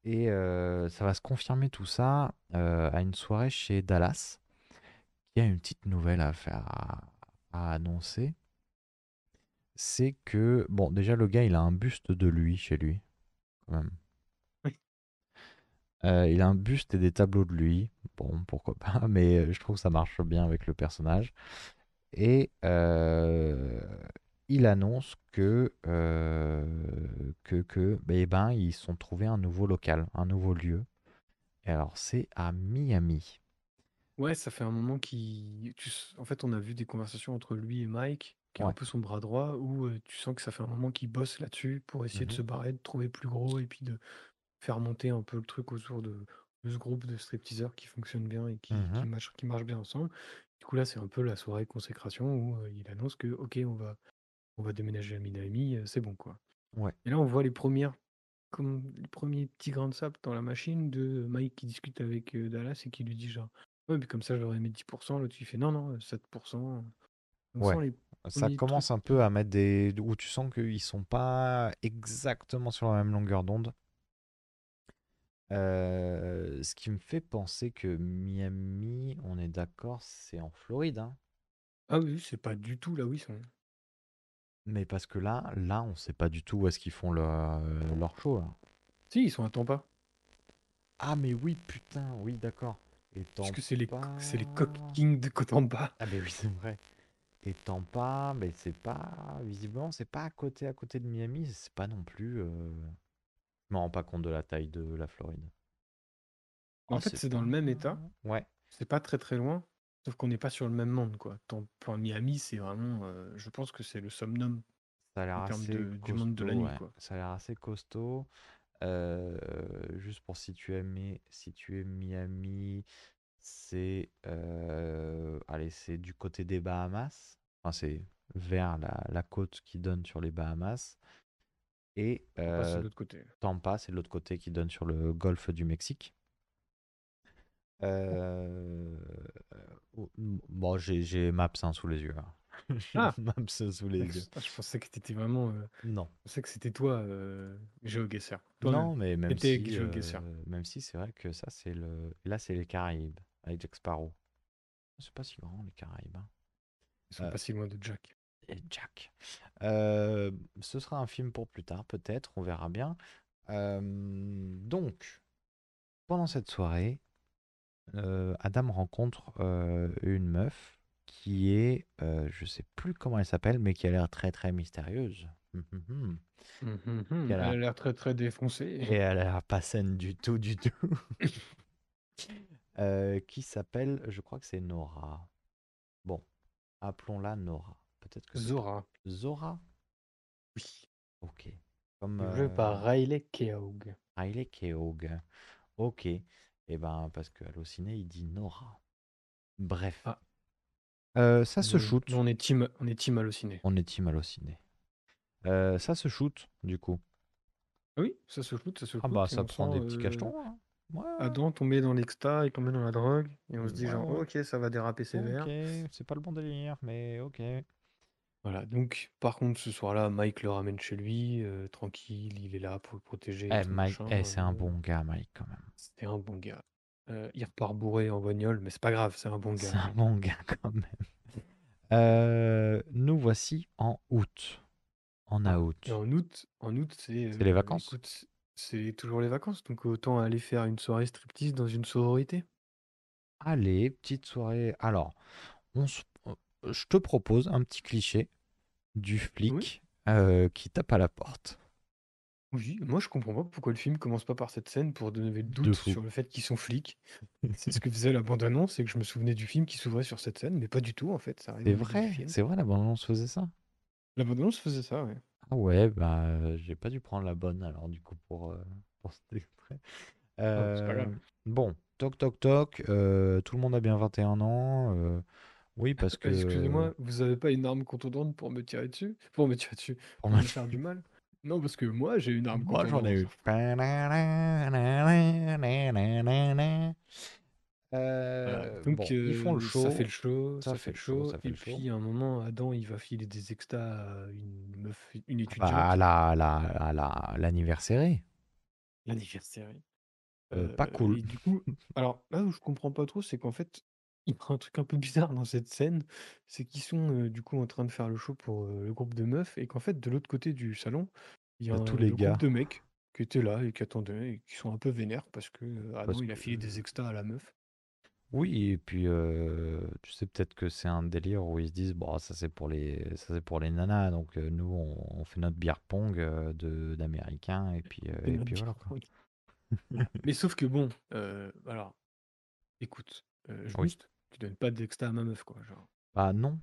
Et euh, ça va se confirmer tout ça euh, à une soirée chez Dallas. Il y a une petite nouvelle à faire, à, à annoncer. C'est que, bon, déjà le gars, il a un buste de lui chez lui, quand même. Oui. Euh, il a un buste et des tableaux de lui. Bon, pourquoi pas, (laughs) mais euh, je trouve que ça marche bien avec le personnage. Et euh, il annonce que, euh, que, que eh ben, ils sont trouvés un nouveau local, un nouveau lieu. Et alors, c'est à Miami. Ouais, ça fait un moment qui. tu s- En fait, on a vu des conversations entre lui et Mike, qui est Ouais. un peu son bras droit, où euh, tu sens que ça fait un moment qu'il bosse là-dessus pour essayer de Mhm. se barrer, de trouver plus gros et puis de faire monter un peu le truc autour de, de ce groupe de stripteaseurs qui fonctionne bien et qui, qui, marche, qui marche bien ensemble. Du coup, là, c'est un peu la soirée consécration où euh, il annonce que, OK, on va, on va déménager à Miami, euh, c'est bon, quoi. Ouais. Et là, on voit les premières, comme les premiers petits grains de sable dans la machine de Mike qui discute avec euh, Dallas et qui lui dit genre, ouais, mais comme ça, j'aurais mis 10%. L'autre, il fait non, non, 7%. On Ouais. sent les Ça commence trucs. un peu à mettre des... où tu sens qu'ils sont pas exactement sur la même longueur d'onde. Ce qui me fait penser que Miami, on est d'accord, c'est en Floride, hein. Ah oui, c'est pas du tout là où ils sont. Mais parce que là, là, on sait pas du tout où est-ce qu'ils font leur, leur show, là. Si, ils sont à Tampa. Ah, mais oui, putain, oui, d'accord. Et Parce que c'est les, c'est les coq kings de Tampa. Ah, mais oui, c'est vrai. Et Tampa, mais c'est pas. Visiblement, c'est pas à côté, à côté de Miami. C'est pas non plus. Je me rends pas compte de la taille de la Floride. En Oh, fait, c'est dans le même état. Ouais. C'est pas très très loin. Sauf qu'on n'est pas sur le même monde, quoi. Tam- enfin, Miami, c'est vraiment. euh, je pense que c'est le somnum. Ça a l'air assez de- du monde de la costaud, nuit, ouais. quoi. Ça a l'air assez costaud. Euh, juste pour situer, Mi- situer Miami, c'est euh, allez, c'est du côté des Bahamas. Enfin, c'est vers la, la côte qui donne sur les Bahamas. Et Tampa, c'est de euh, l'autre côté. Tampa, c'est de l'autre côté qui donne sur le golfe du Mexique. Euh, oh, bon, j'ai j'ai Maps hein, sous les yeux. hein. (laughs) Ah Maps sous les yeux. Ah, Je pensais que t'étais vraiment. euh, Non. Je pensais que c'était toi, euh, GeoGuessr. Non, mais même si, même si c'est vrai que ça, c'est le. Là, c'est les Caraïbes, avec Jack Sparrow. C'est pas si grand, les Caraïbes. hein. Ils sont pas si loin de Jack. Et Jack. Euh, ce sera un film pour plus tard, peut-être, on verra bien. Euh, donc, pendant cette soirée, euh, Adam rencontre une meuf qui est, je sais plus comment elle s'appelle, mais qui a l'air très très mystérieuse. Elle a l'air très très défoncée. Et elle a l'air pas saine du tout, du tout. (laughs) Qui s'appelle, je crois que c'est Nora. Bon, appelons-la Nora. Peut-être que Zora. Zora? Oui. Ok. Comme Joué euh, par Riley Keough. Riley Keough. Ok. Et ben parce que Allociné il dit Nora. Bref. Ah. Euh, ça se shoot. nous, on est team, on est team halluciné. On est team Allociné. Euh, ça se shoot du coup. Oui, ça se shoot, ça se shoot. Ah bah ça prend des petits cachetons. hein. Ouais. Adam tomber dans l'exta et tomber dans la drogue. Et on se dit Ouais, genre, ok, ça va déraper sévère. Ok, c'est pas le bon délire, mais ok. Voilà, donc par contre, ce soir-là, Mike le ramène chez lui, tranquille, il est là pour le protéger. et Eh, tout Mike, machin, eh, c'est un euh, bon gars, Mike, quand même. C'est un bon gars. Il repart bourré en bagnole, mais c'est pas grave, c'est un bon C'est gars. un bon gars, (laughs) quand même. (laughs) Nous voici en août. En Ah, août. En août, en août, c'est. C'est les vacances? écoute, c'est toujours les vacances, donc autant aller faire une soirée striptease dans une sororité. Allez, petite soirée. Alors, on se- je te propose un petit cliché du flic euh, qui tape à la porte. Oui, moi je comprends pas pourquoi le film commence pas par cette scène pour donner le doute sur le fait qu'ils sont flics. (laughs) C'est ce que faisait la bande-annonce, et que je me souvenais du film qui s'ouvrait sur cette scène, mais pas du tout en fait, C'est vrai, c'est vrai, la bande-annonce faisait ça. La bande-annonce faisait ça, ouais. Ah ouais, bah euh, j'ai pas dû prendre la bonne alors du coup pour, euh, (laughs) pour cet extrait. C'est pas Euh, bon, toc toc toc, euh, tout le monde a bien 21 ans. Euh, oui, parce que... Euh, Excusez-moi, vous avez pas une arme contondante pour me tirer dessus? Pour me tirer dessus, Pour me- faire du mal? Non, parce que moi j'ai une arme Moi j'en ai eu. Euh, donc bon, ils font le euh, show. ça fait le show, ça ça, fait fait le show, show, ça fait et le show. puis à un moment, Adam il va filer des extas à une meuf, une Bah, étudiante, à la, à la, à la, l'anniversaire. l'anniversaire. Euh, pas cool. Et du coup, alors là où je comprends pas trop, c'est qu'en fait, il y a un truc un peu bizarre dans cette scène, c'est qu'ils sont du coup en train de faire le show pour le groupe de meufs, et qu'en fait, de l'autre côté du salon, il y a a tous un- les le gars. groupe de mecs qui étaient là et qui attendaient et qui sont un peu vénères parce que Adam Parce il a filé que- des extas à la meuf. Oui, et puis euh, tu sais peut-être que c'est un délire où ils se disent bon ça c'est pour les ça c'est pour les nanas donc nous on, on fait notre bière pong de d'américains et puis euh, Et et notre puis voilà quoi. Mais sauf que bon, alors, écoute, euh, Oui. juste, tu donnes pas d'extas à ma meuf, quoi. Genre. Bah non.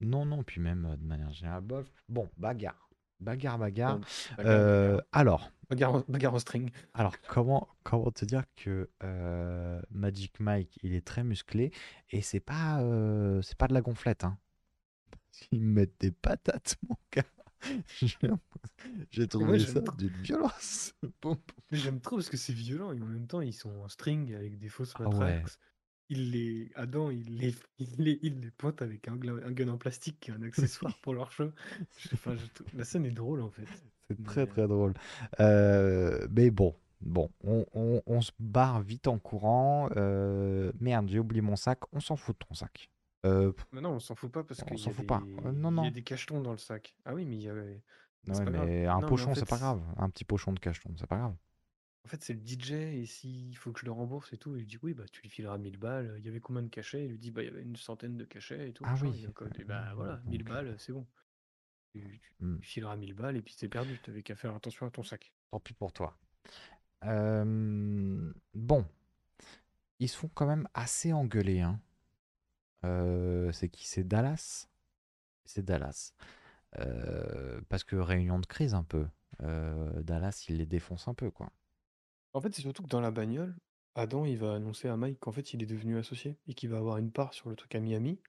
Non non puis même euh, de manière générale bof. Bon, bagarre. Bagarre bagarre. Bagarre, Euh, bagarre. alors, Bagarre en- bagarre en string. alors comment comment te dire que euh, Magic Mike, il est très musclé et c'est pas euh, c'est pas de la gonflette hein. Ils mettent des patates (laughs) mon gars. J'ai j'ai trouvé j'aime ça trop. d'une violence. Bon, Mais j'aime trop parce que c'est violent et en même temps ils sont en string avec des fausses Ah ouais. matraques. Il les... Adam, il les... (laughs) Il, les... il les pointe avec un, gla- un gun en plastique qui est un accessoire (laughs) pour leur show. Je- Enfin, je trouve- La scène est drôle en fait. C'est Mais, très euh, très drôle. Euh, mais bon, bon, on, on- on se barre vite en courant. Euh, merde, j'ai oublié mon sac. On s'en fout de ton sac. Euh, Mais non, on s'en fout pas parce On qu'il y, s'en a fout des... Euh, non, il y non. a des cachetons dans le sac. Ah oui, mais il y a... ouais, c'est pas grave. mais un Non, mais pochon, c'est pas grave. Un petit pochon de cacheton, c'est pas grave. En fait, c'est le DJ et s'il faut que je le rembourse et tout, il dit oui, bah tu lui fileras 1000 balles. Il y avait combien de cachets? Il lui dit bah il y avait une centaine de cachets et tout. Ah machin. oui. Code. Et bah voilà, 1000 donc, balles, c'est bon. Tu, tu- tu fileras 1000 balles et puis c'est perdu. T'avais qu'à faire attention à ton sac. tant pis pour toi. Euh, bon, ils se font quand même assez engueuler. Hein. Euh, c'est qui? C'est Dallas? C'est Dallas. Euh, parce que réunion de crise un peu. Euh, Dallas, il les défonce un peu, quoi. En fait, c'est surtout que dans la bagnole, Adam il va annoncer à Mike qu'en fait il est devenu associé et qu'il va avoir une part sur le truc à Miami.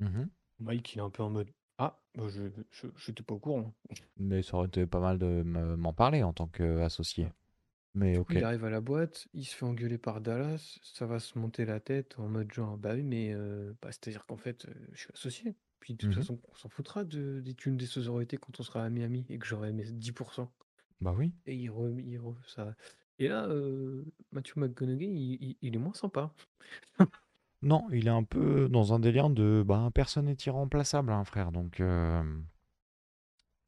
Mhm. Mike il est un peu en mode ah, bah, je je j'étais pas au courant. Mais ça aurait été pas mal de me- m'en parler en tant qu'associé. Mais Du ok. il arrive à la boîte, il se fait engueuler par Dallas, ça va se monter la tête en mode genre, bah oui, mais euh, bah, c'est-à-dire qu'en fait, euh, je suis associé. Puis de toute Mhm. façon, on s'en foutra de, des thunes des sororités quand on sera à Miami et que j'aurai mes 10%. Bah oui. Et il re, il re- ça. Et là, euh, Matthew McConaughey, il, il- il est moins sympa. Non, il est un peu dans un délire de bah personne n'est irremplaçable, hein, frère. Donc, euh,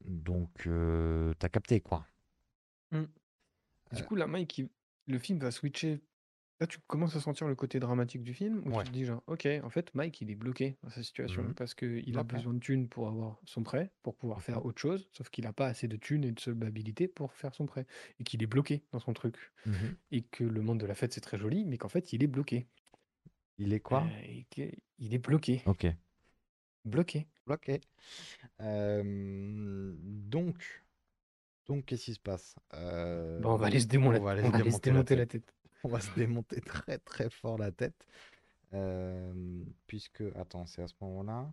donc euh, t'as capté quoi. Mm. Du Euh. coup, là, Mike, il- le film va switcher. Là, tu commences à sentir le côté dramatique du film où Ouais. tu te dis genre, ok, en fait, Mike, il est bloqué dans sa situation Mhm. parce qu'il a besoin de thunes pour avoir son prêt, pour pouvoir faire Mhm. autre chose, sauf qu'il n'a pas assez de thunes et de solvabilité pour faire son prêt et qu'il est bloqué dans son truc. Mhm. Et que le monde de la fête, c'est très joli, mais qu'en fait, il est bloqué. Il est quoi? Euh, et que- il est bloqué. Ok. Bloqué. Ok. Euh, donc, donc qu'est-ce qui se passe? Euh, Bon, on va aller se démonter, on va aller on se va aller se démonter la démonter la tête. tête. On va se démonter très très fort la tête. Euh, puisque, attends, c'est à ce moment-là.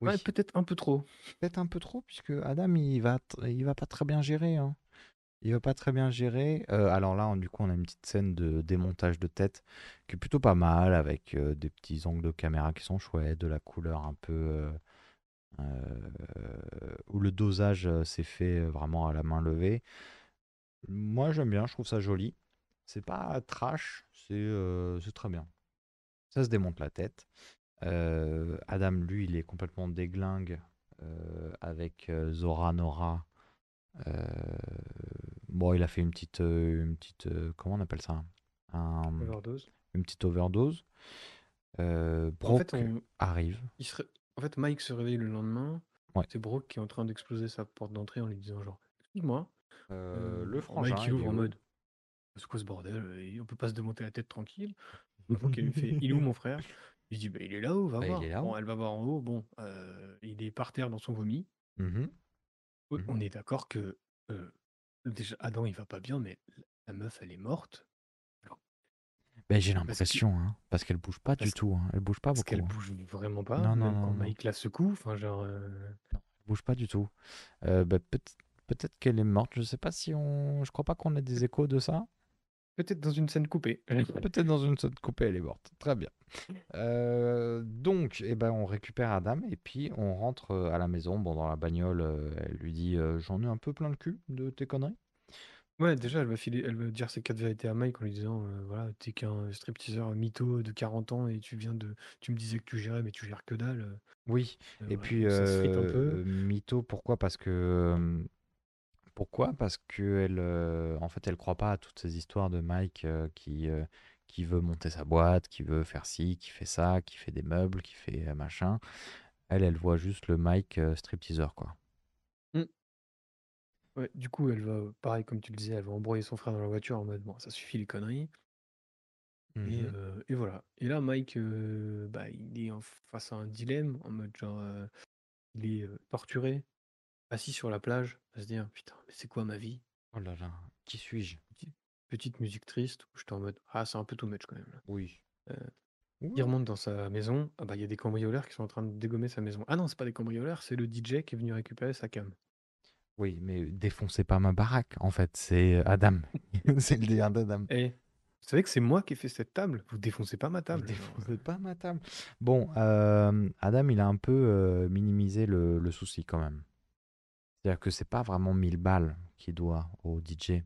Oui, Ouais, peut-être un peu trop. peut-être un peu trop, puisque Adam, il va, il va pas très bien gérer. hein. Il va pas très bien gérer. Euh, alors là, on- du coup, on a une petite scène de démontage de tête qui est plutôt pas mal, avec euh, des petits angles de caméra qui sont chouettes, de la couleur un peu. où le dosage s'est fait vraiment à la main levée. Moi, j'aime bien, je trouve ça joli. C'est pas trash, c'est euh, c'est très bien. Ça se démonte la tête. Euh, Adam, lui, il est complètement déglingue euh, avec Zora Nora. Bon, il a fait une petite, une petite, comment on appelle ça? Un- Overdose. une petite overdose. Euh, En fait, Brock on- arrive. il se ré- en fait, Mike se réveille le lendemain. Ouais. C'est Brooke qui est en train d'exploser sa porte d'entrée en lui disant genre Excuse-moi. Le frangin, Mike il ouvre en mode C'est quoi ce bordel euh, On peut pas se démonter la tête tranquille. Donc elle lui fait (laughs) Il est où mon frère? Il dit bah, Il est là-haut, va Bah, il voir. est. Bon, elle va voir en haut. Bon, euh, il est par terre dans son vomi. Mhm. Ouais, Mhm. On est d'accord que euh, déjà Adam il va pas bien, mais la meuf elle est morte. Ben, j'ai Parce que- l'impression, hein, parce qu'elle bouge pas Parce- du tout. hein. Elle bouge pas Parce beaucoup. qu'elle hein. bouge vraiment pas. Non, non, même non, quand non. Mike la secoue. Enfin, genre. euh, Elle bouge pas du tout. Euh, ben, peut- peut-être qu'elle est morte. Je sais pas si on. Je crois pas qu'on ait des échos de ça. Peut-être dans une scène coupée. (laughs) Peut-être dans une scène coupée, elle est morte. Très bien. Euh, donc, eh ben, on récupère Adam et puis on rentre euh, à la maison. Bon, dans la bagnole, euh, elle lui dit euh, J'en ai un peu plein le cul de tes conneries. Ouais, déjà, elle va filer, elle va dire ses quatre vérités à Mike en lui disant, euh, voilà, t'es qu'un stripteaseur mytho de 40 ans et tu viens de, tu me disais que tu gérais, mais tu gères que dalle. Oui, et voilà, puis ça se frite un peu. mytho, pourquoi? Parce que pourquoi? Parce que elle, euh, en fait, elle croit pas à toutes ces histoires de Mike euh, qui euh, qui veut monter sa boîte, qui veut faire ci, qui fait ça, qui fait des meubles, qui fait euh, machin. Elle, elle voit juste le Mike euh, stripteaseur, quoi. Ouais, du coup, elle va, pareil, comme tu le disais, elle va embrouiller son frère dans la voiture en mode, bon, ça suffit les conneries. Et, Mhm. euh, et voilà. Et là, Mike, euh, bah, il est en face à un dilemme, en mode genre, euh, il est euh, torturé, assis sur la plage, à se dire, putain, mais c'est quoi ma vie? Oh là là, qui suis-je? Petite, petite musique triste, où j'étais en mode, ah, c'est un peu too much quand même. là. Oui. Euh. Il remonte dans sa maison, ah bah, il y a des cambrioleurs qui sont en train de dégommer sa maison. Ah non, c'est pas des cambrioleurs, c'est le DJ qui est venu récupérer sa cam. Oui, mais défoncez pas ma baraque, en fait, c'est Adam. (laughs) c'est le délire d'Adam. Eh, vous savez que c'est moi qui ai fait cette table? Vous défoncez pas ma Vous table. genre, défoncez pas ma table. Bon, euh, Adam, il a un peu euh, minimisé le, le souci quand même. C'est-à-dire que c'est pas vraiment 1000 balles qu'il doit au DJ.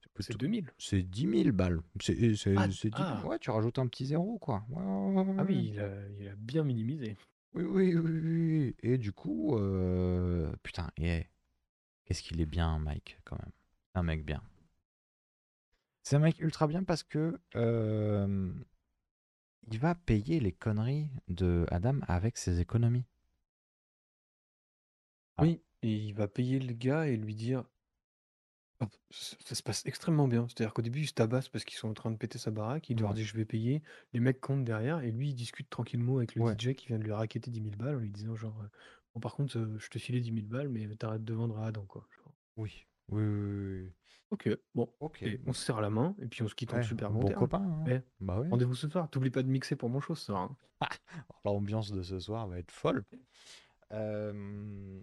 C'est plutôt- 2000. C'est 10 000 balles. C'est c'est- Ah, c'est 10 000. ah. Ouais, tu rajoutes un petit zéro, quoi. Ouais, Ah oui, il a, il a bien minimisé. Oui, oui, oui, oui, oui. Et du coup, euh, putain, et qu'est-ce qu'il est bien, Mike, quand même. Un mec bien. C'est un mec ultra bien parce que euh, il va payer les conneries de Adam avec ses économies. Ah. Oui, et il va payer le gars et lui dire. Ça, ça se passe extrêmement bien. C'est-à-dire qu'au début, ils se tabassent parce qu'ils sont en train de péter sa baraque. Il leur Ouais. dit je vais payer. Les mecs comptent derrière et lui, il discute tranquillement avec le Ouais. DJ qui vient de lui raqueter 10 000 balles en lui disant genre euh, bon par contre euh, je te filais 10 000 balles mais t'arrêtes de vendre à Adam quoi. Genre, Oui. Oui, oui, oui, oui. ok, bon. Ok. Et on se serre la main et puis on se quitte en Ouais, super bon bon terme. copain. hein. Eh, Bah. Rendez-vous ce soir. T'oublies pas de mixer pour mon show ce soir. hein. (laughs) L'ambiance de ce soir va être folle. Euh,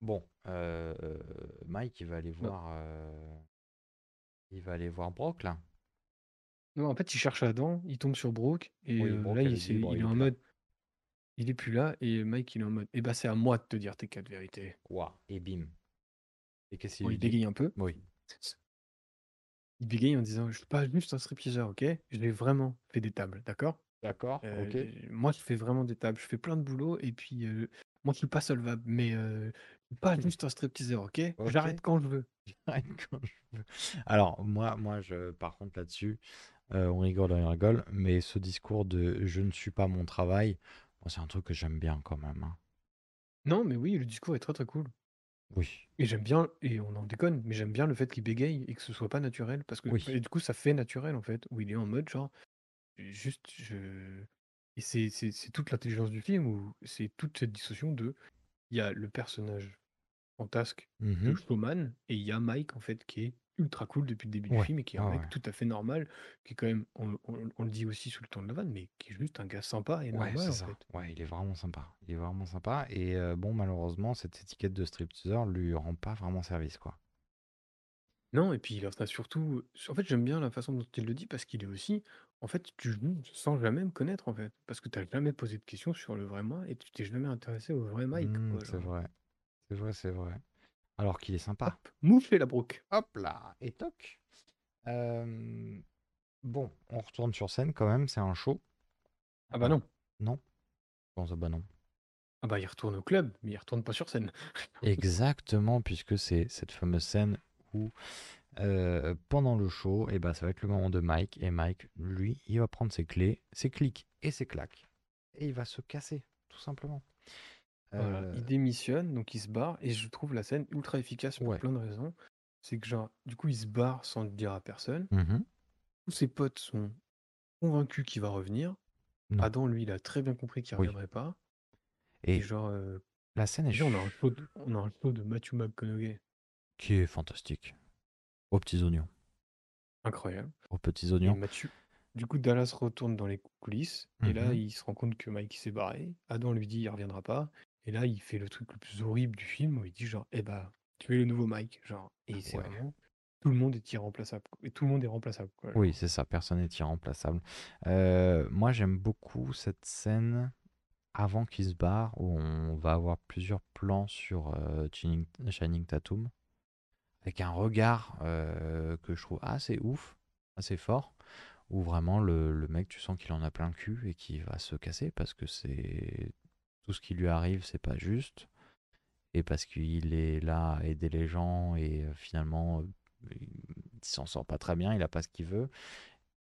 Bon, euh, euh, Mike, il va aller voir. euh, Il va aller voir Brock là. Non, en fait, il cherche Adam, il tombe sur Brooke, et Oui, euh, Brooke, là, elle il, dit, s'est- bon, il il est est en plus là. mode. Il est plus là, et Mike, il est en mode. Eh ben, c'est à moi de te dire tes quatre vérités. Ouah, et bim. Et qu'est-ce qu'il Bon, lui il dit? bégaye un peu. Oui. Il bégaye en disant Je suis pas juste un stripteaseur, ok? J'ai vraiment fait des tables, d'accord? D'accord, Euh, ok. j'ai- Moi, je fais vraiment des tables. Je fais plein de boulot, et puis. euh, moi, je suis pas solvable, mais euh, je pas juste un stripteaseur, ok? Ok. J'arrête quand je veux. (laughs) J'arrête quand je veux. Alors, moi, moi je, par contre, là-dessus, euh, on rigole, on rigole, mais ce discours de je ne suis pas mon travail, c'est un truc que j'aime bien quand même. hein. Non, mais oui, le discours est très très cool. Oui. Et j'aime bien, et on en déconne, mais j'aime bien le fait qu'il bégaye et que ce soit pas naturel, parce que Oui. et du coup ça fait naturel en fait, où il est en mode genre, juste, je... Et c'est c'est- c'est toute l'intelligence du film, où c'est toute cette dissociation de, il y a le personnage fantasque de Mhm. showman, et il y a Mike en fait qui est ultra cool depuis le début du Ouais, film, et qui est un ouais, mec ouais. tout à fait normal, qui est quand même, on, on- on le dit aussi sous le ton de la vanne, mais qui est juste un gars sympa et Ouais, normal c'est en ça. fait. Ouais, il est vraiment sympa. Il est vraiment sympa. Et euh, bon, malheureusement, cette étiquette de stripteaseur lui rend pas vraiment service, quoi. Non, et puis il en a surtout. En fait, j'aime bien la façon dont il le dit parce qu'il est aussi. En fait, tu joues sans jamais me connaître, en fait. Parce que tu n'as jamais posé de questions sur le vrai moi et tu t'es jamais intéressé au vrai Mike. Hmm, quoi, c'est genre? vrai. C'est vrai, c'est vrai. Alors qu'il est sympa. Hop, moufler la broque. Hop là, et toc. Euh, Bon, on retourne sur scène quand même, c'est un show. Ah bah non. Non. Bon, ça, bah non. Ah bah il retourne au club, mais il retourne pas sur scène. Exactement, puisque c'est cette fameuse scène où euh, pendant le show, et ben, ça va être le moment de Mike. Et Mike, lui, il va prendre ses clés, ses clics et ses claques. Et il va se casser, tout simplement. Voilà, Euh, il démissionne, donc il se barre, et je trouve la scène ultra efficace pour Ouais. plein de raisons. C'est que genre, du coup, il se barre sans le dire à personne. mhm. Tous ses potes sont convaincus qu'il va revenir. Non. Adam, lui, il a très bien compris qu'il Oui. reviendrait pas. Et Et genre, euh, la scène est déjà, on a un show de, on a un show de Matthew McConaughey qui est fantastique. Aux petits oignons. incroyable. Aux petits Et oignons. Matthew, du coup, Dallas retourne dans les coulisses, et là, Mhm. il se rend compte que Mike s'est barré. Adam lui dit, il reviendra pas. Et là, il fait le truc le plus horrible du film, où il dit genre, eh bah, tu es le nouveau Mike, genre. Et c'est Ouais. vraiment, tout le monde est irremplaçable. Et tout le monde est remplaçable, quoi. Oui, c'est ça, personne n'est irremplaçable. Euh, moi, j'aime beaucoup cette scène avant qu'il se barre, où on va avoir plusieurs plans sur euh, Channing, Channing Tatum, avec un regard euh, que je trouve assez ouf, assez fort, où vraiment le, mec, tu sens qu'il en a plein le cul et qu'il va se casser parce que c'est tout ce qui lui arrive, c'est pas juste, et parce qu'il est là à aider les gens et euh, finalement, euh, il s'en sort pas très bien, il a pas ce qu'il veut.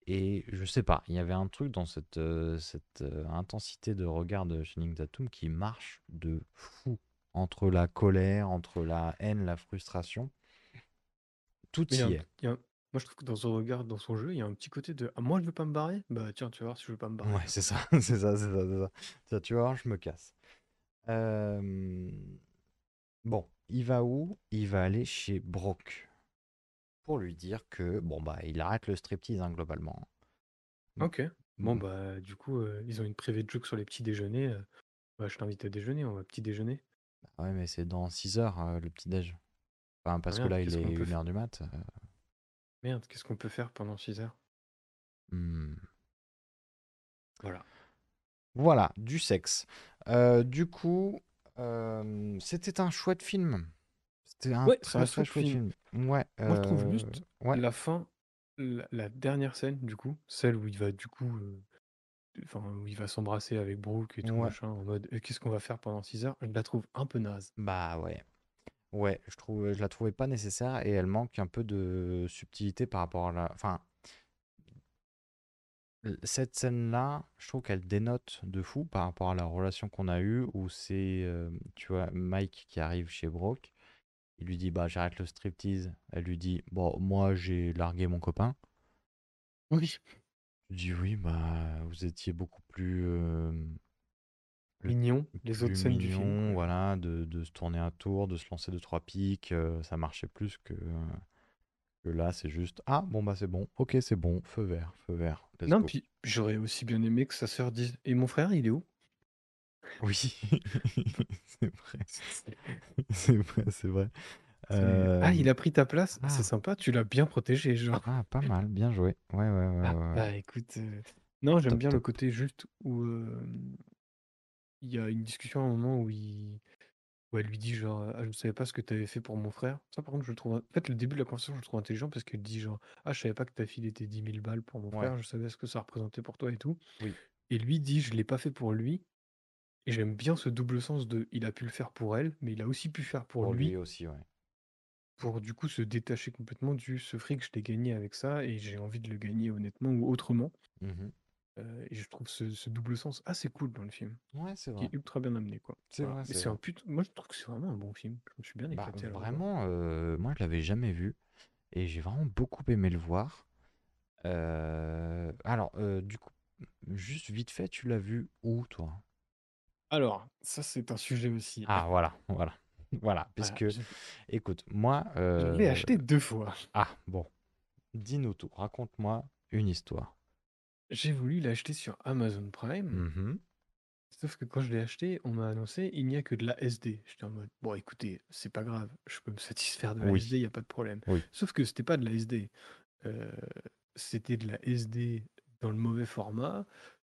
Et je sais pas, il y avait un truc dans cette, cette intensité de regard de Channing Tatum qui marche de fou. Entre la colère, entre la haine, la frustration. Tout Mais il y a y un- est. il y a un- moi, je trouve que dans son regard, dans son jeu, il y a un petit côté de, ah, moi, je veux pas me barrer? Bah, tiens, tu vas voir si je veux pas me barrer. Ouais, c'est ça, (laughs) c'est ça, c'est ça, c'est ça. Tiens, tu vois, je me casse. Euh, Bon, il va où? Il va aller chez Brock pour lui dire que, bon, bah, il arrête le striptease, hein, globalement. Ok. Bon, Mm. bah, du coup, euh, ils ont une private joke sur les petits déjeuners. euh, bah, je t'invite à déjeuner, on va petit déjeuner. Ouais, mais c'est dans 6 heures, euh, le petit-déj. Enfin, parce que là, il est qu'on peut 1 heure du mat. euh, Merde, qu'est-ce qu'on peut faire pendant 6 heures? hmm. Voilà. Voilà, du sexe. Euh, du coup, euh, c'était un chouette film. C'était un Ouais, très un très chouette film. film. Ouais. Moi, je trouve juste ouais. la fin, la, la dernière scène, du coup, celle où il va, du coup, enfin, où il va s'embrasser avec Brooke et tout, Ouais. machin, en mode, qu'est-ce qu'on va faire pendant 6 heures? Je la trouve un peu naze. Bah ouais. Ouais, je trouve, je la trouvais pas nécessaire et elle manque un peu de subtilité par rapport à la. Enfin, cette scène-là, je trouve qu'elle dénote de fou par rapport à la relation qu'on a eue où c'est, euh, tu vois, Mike qui arrive chez Brooke. Il lui dit, bah j'arrête le striptease. Elle lui dit, bon, moi j'ai largué mon copain. Oui. Je dis, oui, bah vous étiez beaucoup plus. euh, le Mignon, les plus autres scènes du film. mignon, voilà, de, de se tourner un tour, de se lancer deux trois pics, euh, ça marchait plus que, que là, c'est juste ah bon bah c'est bon, ok c'est bon, feu vert, feu vert, let's Non, go. puis j'aurais aussi bien aimé que sa sœur dise, et mon frère, il est où? Oui, (laughs) (laughs) c'est vrai, c'est vrai, c'est vrai. C'est- Ah, il Euh, a pris ta place, c'est ah. sympa, tu l'as bien protégé, genre. ah pas mal, bien joué, ouais ouais ouais Ah, ouais, ouais. bah écoute, euh, non, j'aime top bien le top. côté juste où euh, il y a une discussion à un moment où, il... où elle lui dit genre, ah, je ne savais pas ce que tu avais fait pour mon frère. Ça, par contre, je le trouve. En fait, le début de la conversation, je le trouve intelligent parce qu'elle dit genre, ah, je savais pas que ta fille était 10 000 balles pour mon Ouais, frère, je savais ce que ça représentait pour toi et tout. oui, Et lui dit, je l'ai pas fait pour lui. Et j'aime bien ce double sens de, il a pu le faire pour elle, mais il a aussi pu faire pour pour lui lui, aussi, ouais. pour du coup se détacher complètement du ce fric, je l'ai gagné avec ça et j'ai envie de le gagner honnêtement ou autrement. Mhm. Euh, et je trouve ce, ce double sens assez cool dans le film, Ouais, c'est qui vrai, est ultra bien amené, quoi. c'est Voilà. vrai, c'est un put... Moi, je trouve que c'est vraiment un bon film. Je me suis bien Bah éclaté revoir. vraiment, euh, moi je l'avais jamais vu et j'ai vraiment beaucoup aimé le voir. Euh, alors, du coup, juste vite fait, tu l'as vu où, toi? Alors, ça, c'est un sujet aussi. Ah, voilà, voilà, (laughs) voilà. Voilà, Puisque, je, écoute, moi, je l'ai acheté deux fois. ah, bon, dis-nous tout, raconte-moi une histoire. J'ai voulu l'acheter sur Amazon Prime, Mhm. sauf que quand je l'ai acheté, on m'a annoncé il n'y a que de la SD. J'étais en mode, bon, écoutez, c'est pas grave, je peux me satisfaire de la Oui, SD, il n'y a pas de problème. oui. Sauf que c'était pas de la SD. Euh, c'était de la SD dans le mauvais format,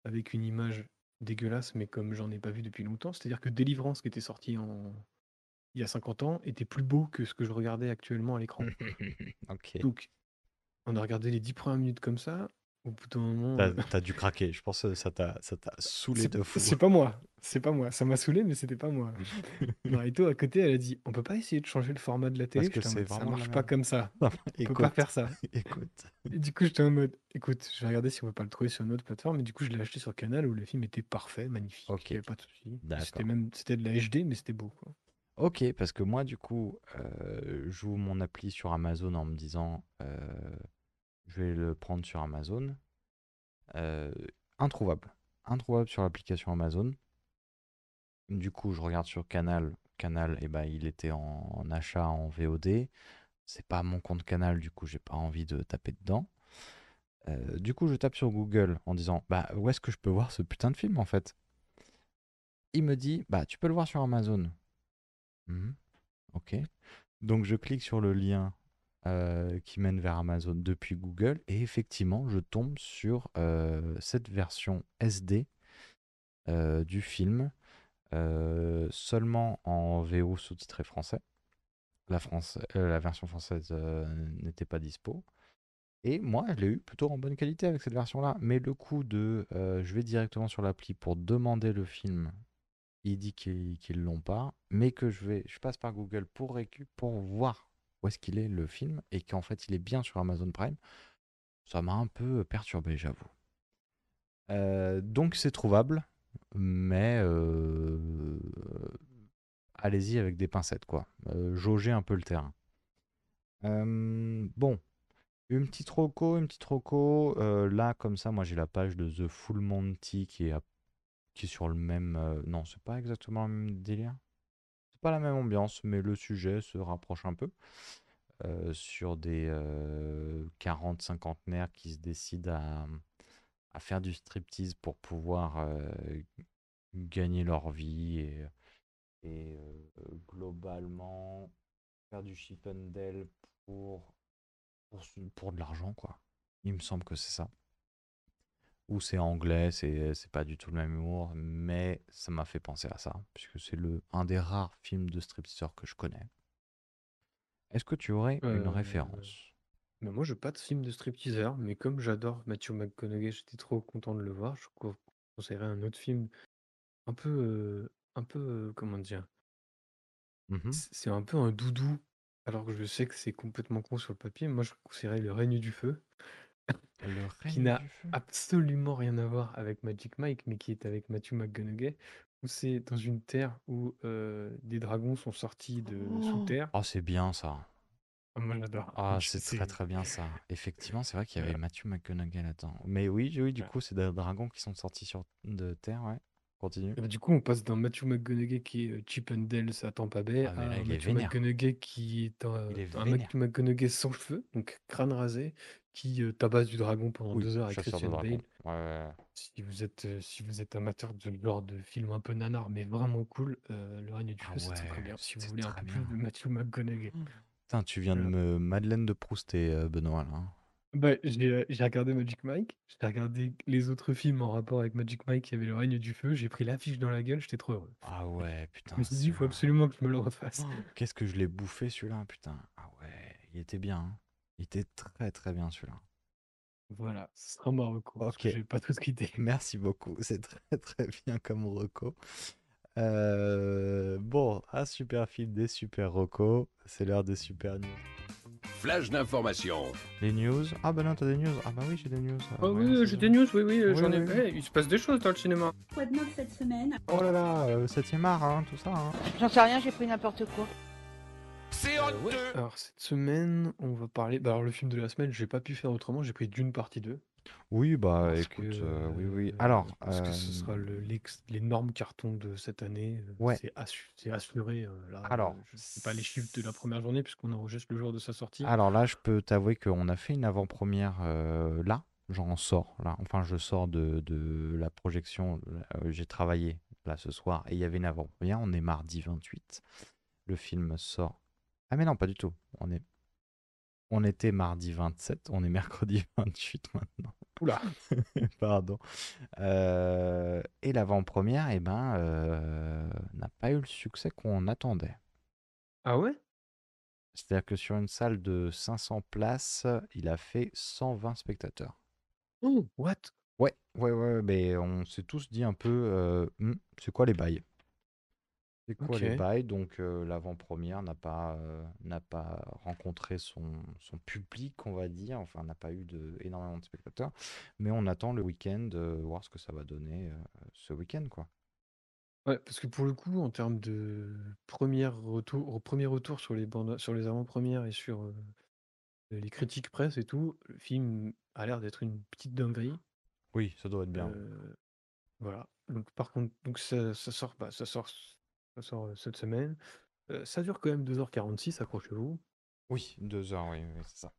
avec une image dégueulasse, mais comme j'en ai pas vu depuis longtemps. C'est-à-dire que Délivrance, qui était sorti en... il y a 50 ans, était plus beau que ce que je regardais actuellement à l'écran. (laughs) Ok. Donc, on a regardé les 10 premières minutes comme ça. Au bout d'un moment, T'as euh, t'as dû craquer. Je pense que ça t'a ça t'a saoulé de fou. c'est pas moi. C'est pas moi. Ça m'a saoulé, mais c'était pas moi. (laughs) Marito, à côté, elle a dit, on peut pas essayer de changer le format de la télé? Parce que c'est ça marche pas comme ça. Non, On peut pas faire ça. (laughs) écoute. Et du coup, j'étais en mode, écoute, je vais regarder si on peut pas le trouver sur une autre plateforme. Et du coup, je l'ai acheté sur Canal où le film était parfait, magnifique. Il avait pas de souci. C'était même, c'était de la HD, mais c'était beau, quoi. Ok, parce que moi, du coup, euh, j'ouvre mon appli sur Amazon en me disant, euh, je vais le prendre sur Amazon. Euh, introuvable. Introuvable sur l'application Amazon. Du coup, je regarde sur Canal. Canal, eh ben, il était en, achat en VOD. C'est pas mon compte Canal, du coup, j'ai pas envie de taper dedans. Euh, du coup, je tape sur Google en disant, bah, où est-ce que je peux voir ce putain de film en fait? Il me dit, bah, tu peux le voir sur Amazon. Mhm. Ok. Donc je clique sur le lien euh, qui mène vers Amazon depuis Google et effectivement je tombe sur euh, cette version SD euh, du film seulement en VO sous-titré français. La, France, la version française n'était pas dispo. Et moi, je l'ai eu plutôt en bonne qualité avec cette version-là. Mais le coup de je vais directement sur l'appli pour demander le film il dit qu'ils qu'ils l'ont pas, mais que je vais, je passe par Google pour récu, pour voir où est-ce qu'il est le film et qu'en fait il est bien sur Amazon Prime. Ça m'a un peu perturbé, j'avoue. Euh, donc c'est trouvable, mais euh, allez-y avec des pincettes, quoi. Euh, jaugez un peu le terrain. Euh, bon, une petite roco, une petite roco. euh, là, comme ça, moi j'ai la page de The Full Monty qui est, qui est sur le même. euh, non, c'est pas exactement le même délire. Pas la même ambiance, mais le sujet se rapproche un peu. euh, sur des euh, 40 cinquantenaires qui se décident à, à faire du striptease pour pouvoir euh, gagner leur vie et, euh, globalement faire du chip and pour, pour de l'argent, quoi. Il me semble que c'est ça. Ou c'est anglais, c'est c'est pas du tout le même humour, mais ça m'a fait penser à ça, puisque c'est le un des rares films de stripteaseur que je connais. Est-ce que tu aurais une Euh, référence Mais moi, je pas de film de stripteaseur, mais comme j'adore Matthew McConaughey, j'étais trop content de le voir. Je co- conseillerais un autre film un peu, euh, un peu, euh, comment dire, c- c'est un peu un doudou, alors que je sais que c'est complètement con sur le papier. Moi, je conseillerais Le règne du feu, Le qui règne n'a du feu absolument rien à voir avec Magic Mike, mais qui est avec Matthew McConaughey, où c'est dans une terre où euh, des dragons sont sortis de sous terre. Oh, c'est bien ça. Ah, moi, j'adore. Ah, Je- c'est très très bien ça. Effectivement, c'est vrai qu'il y avait Matthew McConaughey là-dedans. Mais oui, oui, du Ouais. coup, c'est des dragons qui sont sortis sur de terre, ouais. Continue. Et bah, du coup, on passe d'un Matthew McConaughey qui est euh, Chip and Dale à Tampa Bay Ah, mais à là, un il est Matthew vénère. McConaughey qui est un, Il est un vénère. Matthew McConaughey sans cheveux, donc crâne rasé, qui euh, tabasse du dragon pendant Oui, deux heures avec chasseur de Christian. Bale. Ouais, ouais, ouais. Si vous êtes, euh, si vous êtes amateur de ce genre de film un peu nanar, mais vraiment cool, euh, Le règne du Ah feu, c'est très très ouais, bien. Si vous voulez un très peu plus bien. de Matthew McConaughey. Putain, tu viens de Voilà. me Madeleine de Prouster, euh, Benoît, là. hein. Bah, j'ai euh, j'ai regardé Magic Mike, j'ai regardé les autres films en rapport avec Magic Mike, il y avait Le règne du feu, j'ai pris l'affiche dans la gueule, j'étais trop heureux. Ah ouais, Je putain, me suis dit, il faut celui-là. absolument que je me le refasse. Oh, Qu'est-ce que je l'ai bouffé celui-là, putain. Ah ouais, il était bien. hein. Il était très très bien celui-là. Voilà, ce sera ma reco, Ok. j'ai pas d'autres (laughs) idées. Merci beaucoup, c'est très très bien comme reco. Euh, bon, un super film, des super recos. C'est l'heure des super news. Flash d'information. Les news? Ah bah non, t'as des news Ah bah oui, j'ai des news. Ah Oh ouais, oui, j'ai des news, oui, oui, Oui, j'en ai. oui, oui. Il se passe des choses dans le cinéma. Quoi de neuf cette semaine? Oh là là, euh, 7ème art, hein, tout ça. hein. J'en sais rien, j'ai pris n'importe quoi. C'est Euh, honteux. ouais. Alors, cette semaine, on va parler. Bah, alors, le film de la semaine, j'ai pas pu faire autrement, j'ai pris d'une partie 2. Oui, bah Parce écoute, que, euh, oui, oui. euh, Alors, Parce que ce euh, sera le- l'énorme carton de cette année. euh, Ouais. C'est assu- c'est assuré. euh, là, Alors, euh, je sais pas les chiffres de la première journée, puisqu'on enregistre le jour de sa sortie. Alors là, je peux t'avouer qu'on a fait une avant-première euh, là. J'en sors là. Enfin, je sors de, de la projection. euh, J'ai travaillé là ce soir et il y avait une avant-première. On est mardi 28. Le film sort. Ah mais non, pas du tout. On est. On était mardi 27. On est mercredi (laughs) 28 maintenant. Oula. (laughs) Pardon. Euh, et l'avant-première, eh ben, euh, n'a pas eu le succès qu'on attendait. Ah ouais? C'est-à-dire que sur une salle de 500 places, il a fait 120 spectateurs. Oh, what? Ouais, ouais, ouais, mais on s'est tous dit un peu, euh, Hmm, c'est quoi les bails? C'est quoi les Ok. bails? Donc euh, l'avant-première n'a pas, euh, n'a pas rencontré son, son public, on va dire, enfin n'a pas eu de, énormément de spectateurs, mais on attend le week-end, euh, voir ce que ça va donner euh, ce week-end, quoi. Ouais, parce que pour le coup, en termes de premier retour, premier retour sur les bandes, sur les avant-premières et sur euh, les critiques presse et tout, le film a l'air d'être une petite dinguerie. Oui, ça doit être bien. Euh, voilà. Donc par contre, donc ça, ça sort, bah, ça sort, ça sort euh, cette semaine. Euh, ça dure quand même 2h46, accrochez-vous. Oui, deux heures, oui, oui, c'est ça.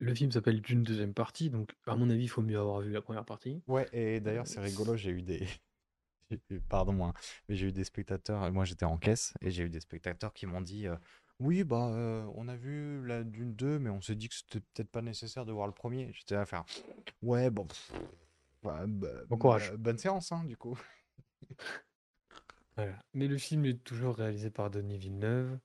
Le film s'appelle D'une deuxième partie, donc à mon avis, il faut mieux avoir vu la première partie. Ouais, et d'ailleurs, Euh, c'est rigolo, j'ai eu des. (laughs) Pardon, moi, mais j'ai eu des spectateurs. Moi, j'étais en caisse et j'ai eu des spectateurs qui m'ont dit euh, Oui, bah, euh, on a vu la Dune 2, mais on s'est dit que c'était peut-être pas nécessaire de voir le premier. J'étais à faire Ouais, bon. pff, bah, Bon courage. bah, bonne séance, hein, du coup. Voilà. Mais le film est toujours réalisé par Denis Villeneuve,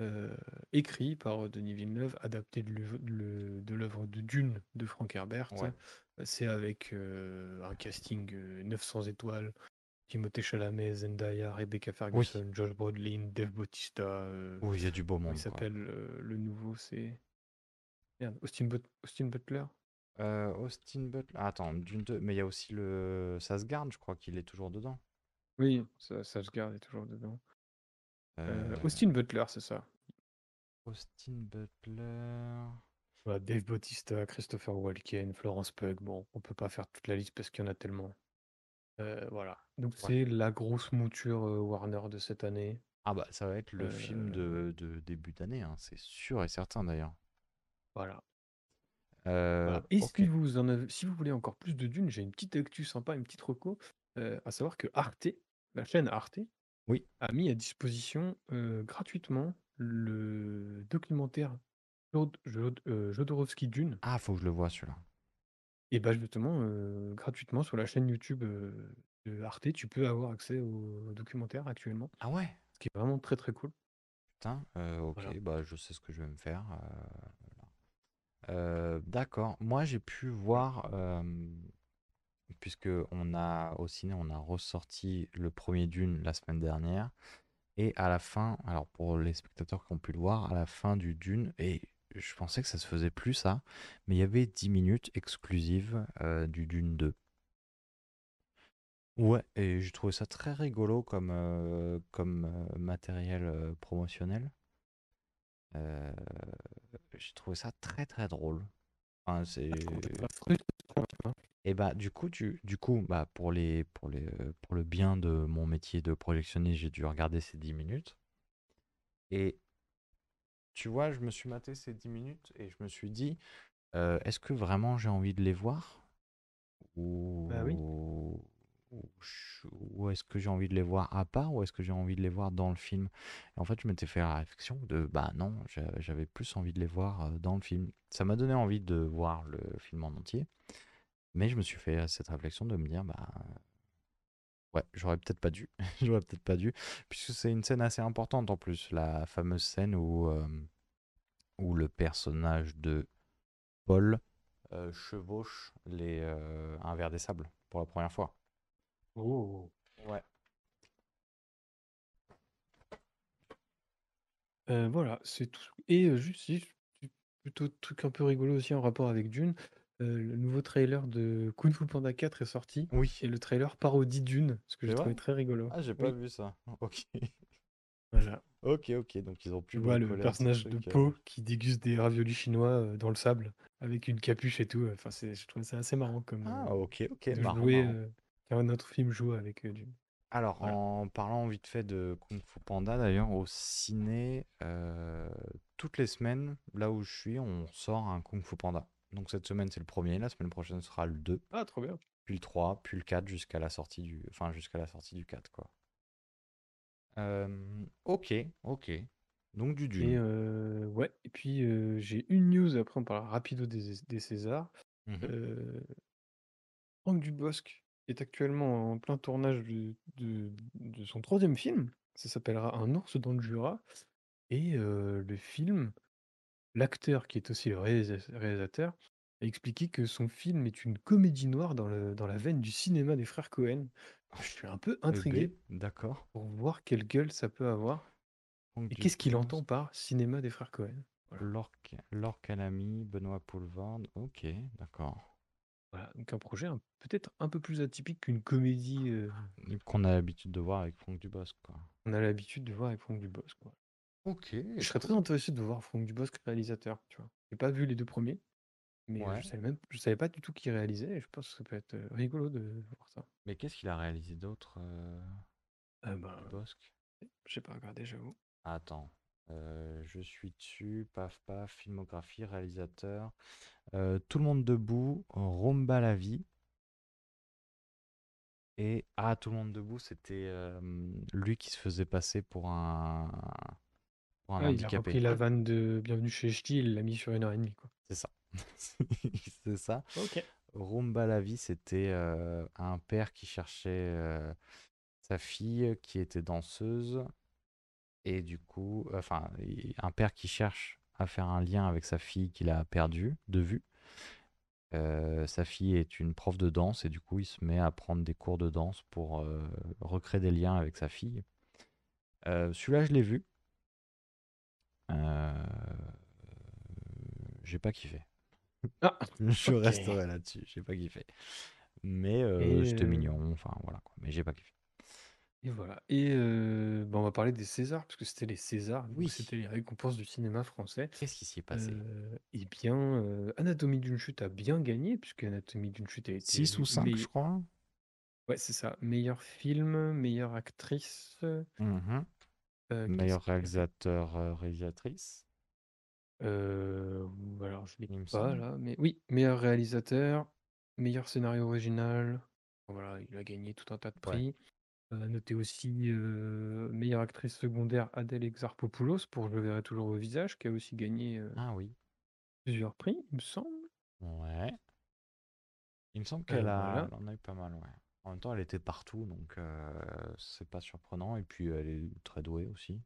euh, écrit par Denis Villeneuve, adapté de l'œuvre de Dune de Frank Herbert. Ouais. C'est avec euh, un casting euh, 900 étoiles. Timothée Chalamet, Zendaya, Rebecca Ferguson, Josh Brolin, Dave Bautista. euh, Oui, il y a du beau monde. il s'appelle euh, le nouveau C'est Merde, Austin, But- Austin Butler? Euh, Austin Butler. Ah, attends, Dune 2, mais il y a aussi le Sasgard, je crois qu'il est toujours dedans. Oui, ça, ça se garde est toujours dedans. Euh, Euh, Austin Butler, c'est ça. Austin Butler. Voilà, Dave Bautista, Christopher Walken, Florence Pugh. Bon, on peut pas faire toute la liste parce qu'il y en a tellement. Euh, voilà. Donc Ouais. c'est la grosse mouture euh, Warner de cette année. Ah, bah, ça va être le film de, de début d'année, hein, c'est sûr et certain d'ailleurs. Voilà. Euh, Voilà. Et ok. si vous en avez, si vous voulez encore plus de Dune, j'ai une petite actu sympa, une petite reco, euh, à savoir que Arte, la chaîne Arte, Oui. a mis à disposition euh, gratuitement le documentaire Jod- Jod- euh, Jodorowsky Dune. Ah, faut que je le vois celui-là. Et bah justement, euh, gratuitement sur la chaîne YouTube de Arte, tu peux avoir accès au, documentaire actuellement. Ah ouais? Ce qui est vraiment très très cool. Putain, euh, ok, Voilà. bah je sais ce que je vais me faire. d'accord. Moi, j'ai pu voir, puisque on a au ciné, on a ressorti le premier Dune la semaine dernière, et à la fin, alors pour les spectateurs qui ont pu le voir, à la fin du Dune, et je pensais que ça se faisait plus ça, mais il y avait 10 minutes exclusives euh, du Dune 2. Ouais, et j'ai trouvé ça très rigolo comme, euh, comme euh, matériel promotionnel. J'ai trouvé ça très très drôle. Enfin, c'est... Et bah du coup, tu, du coup bah, pour, les, pour, les, euh, pour le bien de mon métier de projectionniste, j'ai dû regarder ces 10 minutes. Et tu vois, je me suis maté ces 10 minutes et je me suis dit, euh, est-ce que vraiment j'ai envie de les voir? Ou, Bah oui. ou, ou est-ce que j'ai envie de les voir à part ou est-ce que j'ai envie de les voir dans le film? Et en fait, je m'étais fait la réflexion de, bah non, j'a- j'avais plus envie de les voir dans le film. Ça m'a donné envie de voir le film en entier. Mais je me suis fait cette réflexion de me dire, bah ouais, j'aurais peut-être pas dû. (laughs) j'aurais peut-être pas dû. Puisque c'est une scène assez importante en plus, la fameuse scène où, euh, où le personnage de Paul euh, chevauche les, euh, un verre des sables pour la première fois. Oh. Ouais. Euh, voilà, c'est tout. Et euh, juste, plutôt truc un peu rigolo aussi en rapport avec Dune, euh, le nouveau trailer de Kung Fu Panda 4 est sorti. Oui. Et le trailer parodie Dune, ce que j'ai trouvé très rigolo. Ah, j'ai pas Oui, vu ça. (laughs) Ok. voilà. Ok, ok. Donc ils ont pu Tu vois le personnage de euh, Po qui déguste des raviolis chinois euh, dans le sable avec une capuche et tout. Enfin, c'est, je trouvais ça assez marrant comme Ah, ok, ok. de Marrant, jouer marrant. euh, qu'un autre film joue avec euh, Dune. Alors, Voilà. en parlant vite fait de Kung Fu Panda, d'ailleurs, au ciné, euh, toutes les semaines, là où je suis, on sort un Kung Fu Panda. Donc cette semaine, c'est le premier, la semaine prochaine sera le 2, Ah, trop bien. puis le 3, puis le 4 jusqu'à la sortie du, enfin, jusqu'à la sortie du 4, quoi. Euh, ok, ok. Donc du Et Dune. euh, ouais, et puis euh, j'ai une news, après on parlera rapido des, des Césars. Mhm. Euh, Franck Dubosc est actuellement en plein tournage de, de- de son troisième film. Ça s'appellera Un ours dans le Jura. Et le film, l'acteur qui est aussi le réalisa- réalisateur, a expliqué que son film est une comédie noire dans le dans la veine du cinéma des frères Cohen. Je suis un peu Eh intrigué ben, d'accord. pour voir quelle gueule ça peut avoir et qu'est-ce qu'il entend par cinéma des frères Cohen? Voilà. Benoît Poulvord. Ok, d'accord. Voilà, donc un projet un peut-être un peu plus atypique qu'une comédie, heu, Qu'on a l'habitude de voir avec Franck Dubosc, quoi. qu'on a l'habitude de voir avec Franck Dubosc, quoi. Ok, Je serais très intéressé de voir Franck Dubosc réalisateur, tu vois? J'ai pas vu les 2 premiers, mais, heu, Ouais. je savais même je savais pas du tout qui réalisait et je pense que ça peut être, rigolo de voir ça. Mais qu'est-ce qu'il a réalisé d'autre, euh, Ah Dubosc? j'ai pas regardé, j'avoue. Attends, euh, je suis dessus, paf paf, filmographie, réalisateur. Euh, Tout le monde debout, Romba la vie. Et ah, Tout le monde debout, c'était euh, lui qui se faisait passer pour un, pour un Ah, il a repris la vanne de Bienvenue chez Ch'ti, il l'a mis sur 1 heure et demie, quoi. C'est ça. (laughs) C'est ça. OK. Rumba la vie, c'était euh, un père qui cherchait euh, sa fille qui était danseuse. Et du coup, enfin, un père qui cherche à faire un lien avec sa fille qu'il a perdue de vue. Euh, sa fille est une prof de danse et du coup, il se met à prendre des cours de danse pour euh, recréer des liens avec sa fille. Euh, Celui-là, je l'ai vu. Euh, J'ai pas kiffé. Ah! (laughs) Je OK. resterai là-dessus, j'ai pas kiffé. Mais euh, Et c'était heu mignon, enfin voilà quoi, mais j'ai pas kiffé. et voilà et heu, bah, on va parler des Césars parce que c'était les Césars, Oui. c'était les récompenses du cinéma français. Qu'est-ce qui s'y est passé? Et bien, Anatomie d'une chute a bien gagné puisque Anatomie d'une chute a été 6 ou 5, meille je crois. ouais, c'est ça, meilleur film, meilleure actrice, Mhm. Qu'est-ce Meilleur réalisateur, euh, réalisatrice, ou alors je l'ai il me pas semble. là, mais oui, meilleur réalisateur, meilleur scénario original, voilà, il a gagné tout un tas de Ouais. prix. Heu, à noter aussi, meilleure actrice secondaire Adèle Exarchopoulos pour Je le verrai toujours au visage, qui a aussi gagné, Ah oui. plusieurs prix, il me semble. Ouais. Il me semble qu'elle a, voilà. elle en a eu pas mal, ouais. En même temps, elle était partout, donc euh, c'est pas surprenant. Et puis, elle est très douée aussi.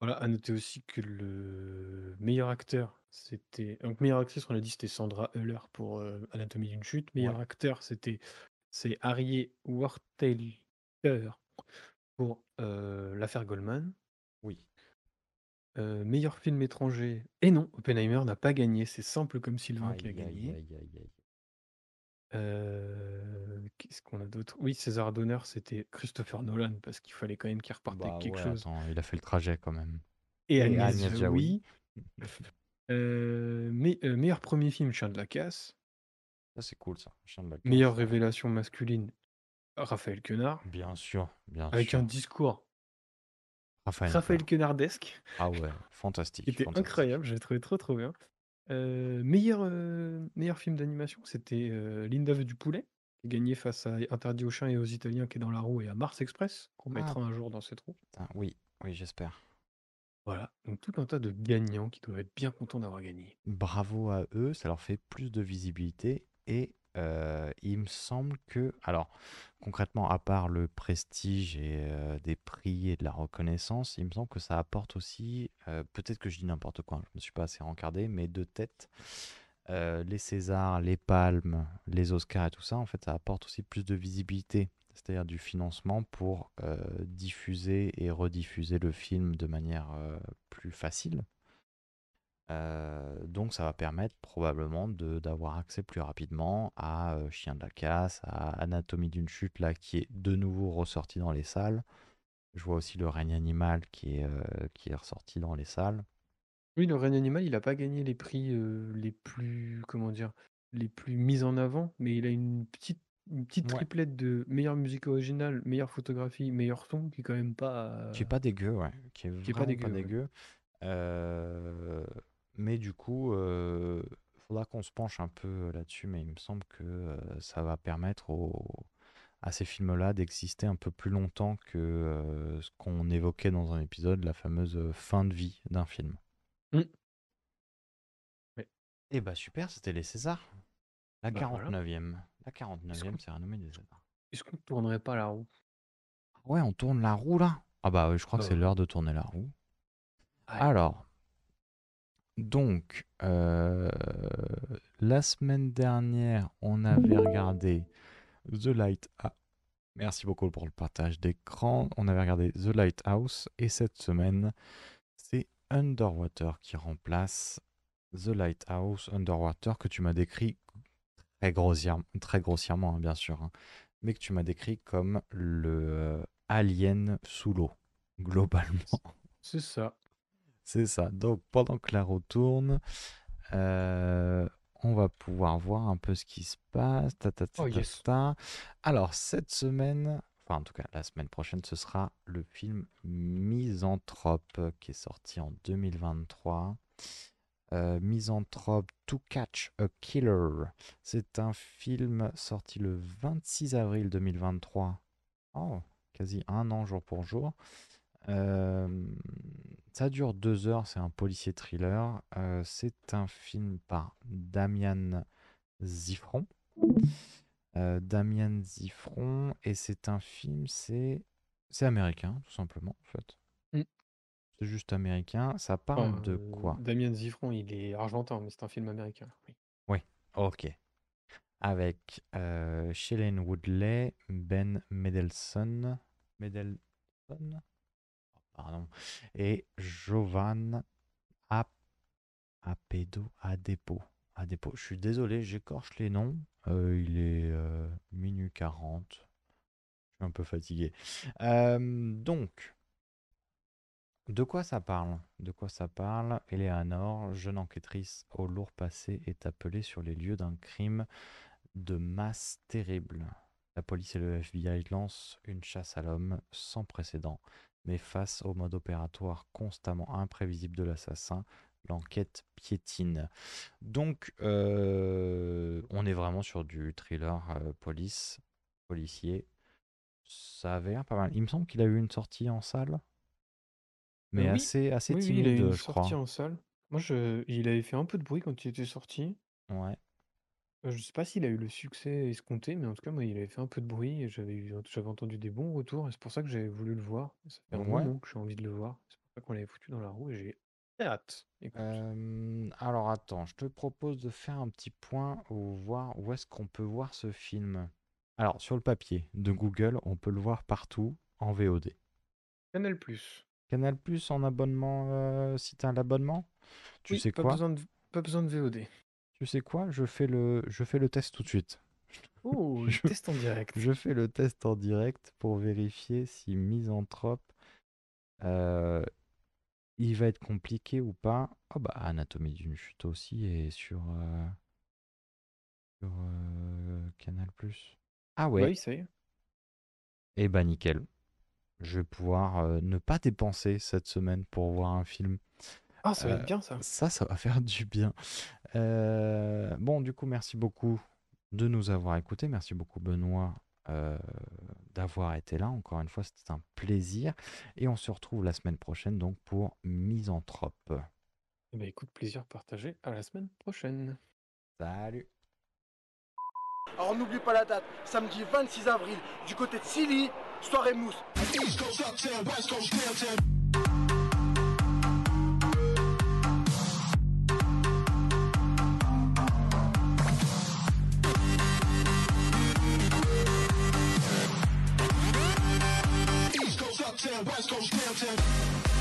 Voilà, à noter aussi que le meilleur acteur, c'était donc meilleure actrice, on l'a dit, c'était Sandra Hüller pour, Anatomie d'une chute. Meilleur Ouais. acteur, c'était c'est Harry Wartelter pour, L'affaire Goldman. Oui. Meilleur film étranger et non, Oppenheimer n'a pas gagné, c'est Simple comme Sylvain qui a Aïe, gagné. aïe, aïe, aïe. Heu, qu'est-ce qu'on a d'autre? Oui, César d'honneur, c'était Christopher Nolan parce qu'il fallait quand même qu'il reparte Bah avec quelque ouais, chose attends, il a fait le trajet quand même. et Et Agnès Agnès Jaoui. Jaoui. (laughs) Heu, mais heu, meilleur premier film, Chien de la casse. Ça, c'est cool, ça. Chien de la casse. Meilleure ouais. révélation masculine, Raphaël Quenard. Bien sûr, bien Avec un sûr. discours Raphaël Raphaël Quenard. Quenardesque, Ah ouais, qui fantastique, était fantastique. incroyable, j'ai trouvé trop, trop bien. Heu, meilleur, heu, meilleur film d'animation, c'était, heu, Linda veut du poulet, qui a gagné face à Interdit aux chiens et aux Italiens qui est dans la roue et à Mars Express, qu'on Ah mettra un jour dans cette roue. putain, oui, oui, j'espère. Voilà, donc tout un tas de gagnants qui doivent être bien contents d'avoir gagné. Bravo à eux, ça leur fait plus de visibilité et euh, il me semble que, alors concrètement, à part le prestige et euh, des prix et de la reconnaissance, il me semble que ça apporte aussi, euh, peut-être que je dis n'importe quoi, je ne suis pas assez rencardé, mais de tête, les Césars, les Palmes, les Oscars et tout ça, en fait, ça apporte aussi plus de visibilité, c'est-à-dire du financement pour diffuser et rediffuser le film de manière plus facile. Euh, donc ça va permettre probablement de- d'avoir accès plus rapidement à euh, Chien de la casse, à Anatomie d'une chute, là, qui est de nouveau ressorti dans les salles. Je vois aussi le règne animal qui est, euh, qui est ressorti dans les salles. Oui, le règne animal, il a pas gagné les prix, heu, les plus, comment dire? Les plus mis en avant, mais il a une petite une petite Ouais. triplette de meilleure musique originale, meilleure photographie, meilleur son, qui est quand même pas, Qui est pas dégueu, ouais. Qui est qui est pas vraiment pas dégueu, ouais. dégueu. Euh, mais du coup, euh, faudra qu'on se penche un peu là-dessus, mais il me semble que euh, ça va permettre à ces films-là d'exister un peu plus longtemps que euh, ce qu'on évoquait dans un épisode, la fameuse fin de vie d'un film. Mmh. Et bah super, c'était les Césars. La Bah, voilà. 49e. La Est-ce 49e, qu'on c'est renommé des Césars. est-ce qu'on tournerait pas la roue? Ouais, on tourne la roue là? Ah bah oui, je crois que Bah, c'est l'heure de tourner la roue. Allez. Alors, Donc, euh, la semaine dernière, on avait regardé The Light. Ah, merci beaucoup pour le partage d'écran. On avait regardé The Lighthouse et cette semaine, c'est Underwater qui remplace The Lighthouse Underwater que tu m'as décrit très, grossièrement, hein, bien sûr, hein, mais que tu m'as décrit comme le euh, alien sous l'eau, globalement. C'est ça. C'est ça. Donc pendant que la roue tourne, euh, on va pouvoir voir un peu ce qui se passe. Ta, ta, ta, Oh yes. Alors cette semaine, enfin en tout cas la semaine prochaine, ce sera le film Misanthrope qui est sorti en 2023. Euh, Misanthrope To Catch a Killer. C'est un film sorti le 26 avril 2023. Oh, quasi un an jour pour jour. Euh, ça dure deux heures, c'est un policier thriller. Euh, c'est un film par Damian Ziffron. Euh, Damian Ziffron, et c'est un film, c'est c'est américain, tout simplement, en fait. Mm. C'est juste américain. Ça parle Enfin, de euh, quoi? Damien Ziffron, il est argentin, mais c'est un film américain. Oui. Oui, ok. Avec euh, Shailene Woodley, Ben Mendelsohn Oh, pardon, et Jovan Ap Apedo Adepo. Adepo. Je suis désolé, j'écorche les noms. Euh, il est euh, minuit 40. Je suis un peu fatigué. Euh, donc, de quoi ça parle? De quoi ça parle? Eleanor, jeune enquêtrice au lourd passé, est appelée sur les lieux d'un crime de masse terrible. La police et le FBI lancent une chasse à l'homme sans précédent, mais face au mode opératoire constamment imprévisible de l'assassin, l'enquête piétine. Donc, euh, on est vraiment sur du thriller euh, police, policier. Ça avait l'air pas mal. Il me semble qu'il a eu une sortie en salle, mais Euh, oui. assez, assez Oui, oui, il a eu timide, une je crois. sortie en salle. Moi, je... il avait fait un peu de bruit quand il était sorti. Ouais. Euh, Je sais pas s'il a eu le succès escompté, mais en tout cas, moi, il avait fait un peu de bruit et j'avais eu- j'avais entendu des bons retours et c'est pour ça que j'avais voulu le voir. Ça fait un moment que j'ai envie de le voir. C'est pour ça qu'on l'avait foutu dans la roue et j'ai hâte. Écoute. Alors attends, je te propose de faire un petit point ou voir où est-ce qu'on peut voir ce film? Alors sur le papier de Google, on peut le voir partout en VOD. Canal Plus. Canal Plus en abonnement, euh, si t'as l'abonnement. Tu Oui, sais pas quoi? besoin de, pas besoin de VOD. Tu sais quoi? Je fais le, je fais le test tout de suite. Oh, (laughs) Je- test en direct. Je fais le test en direct pour vérifier si Misanthrope, euh, il va être compliqué ou pas. Oh bah Anatomie d'une chute aussi est sur, euh, sur euh, Canal+. Ah ouais. Oui, ça y est. Eh bah nickel. Je vais pouvoir euh, ne pas dépenser cette semaine pour voir un film. Ah, ça va être bien ça. Ça, ça va faire du bien. Euh, bon, du coup, merci beaucoup de nous avoir écoutés. Merci beaucoup, Benoît, euh, d'avoir été là. Encore une fois, c'était un plaisir. Et on se retrouve la semaine prochaine donc pour Misanthrope. Eh ben, écoute, plaisir partagé. À la semaine prochaine. Salut. Alors n'oublie pas la date, samedi 26 avril, du côté de Silly, soirée mousse. West Coast downtown.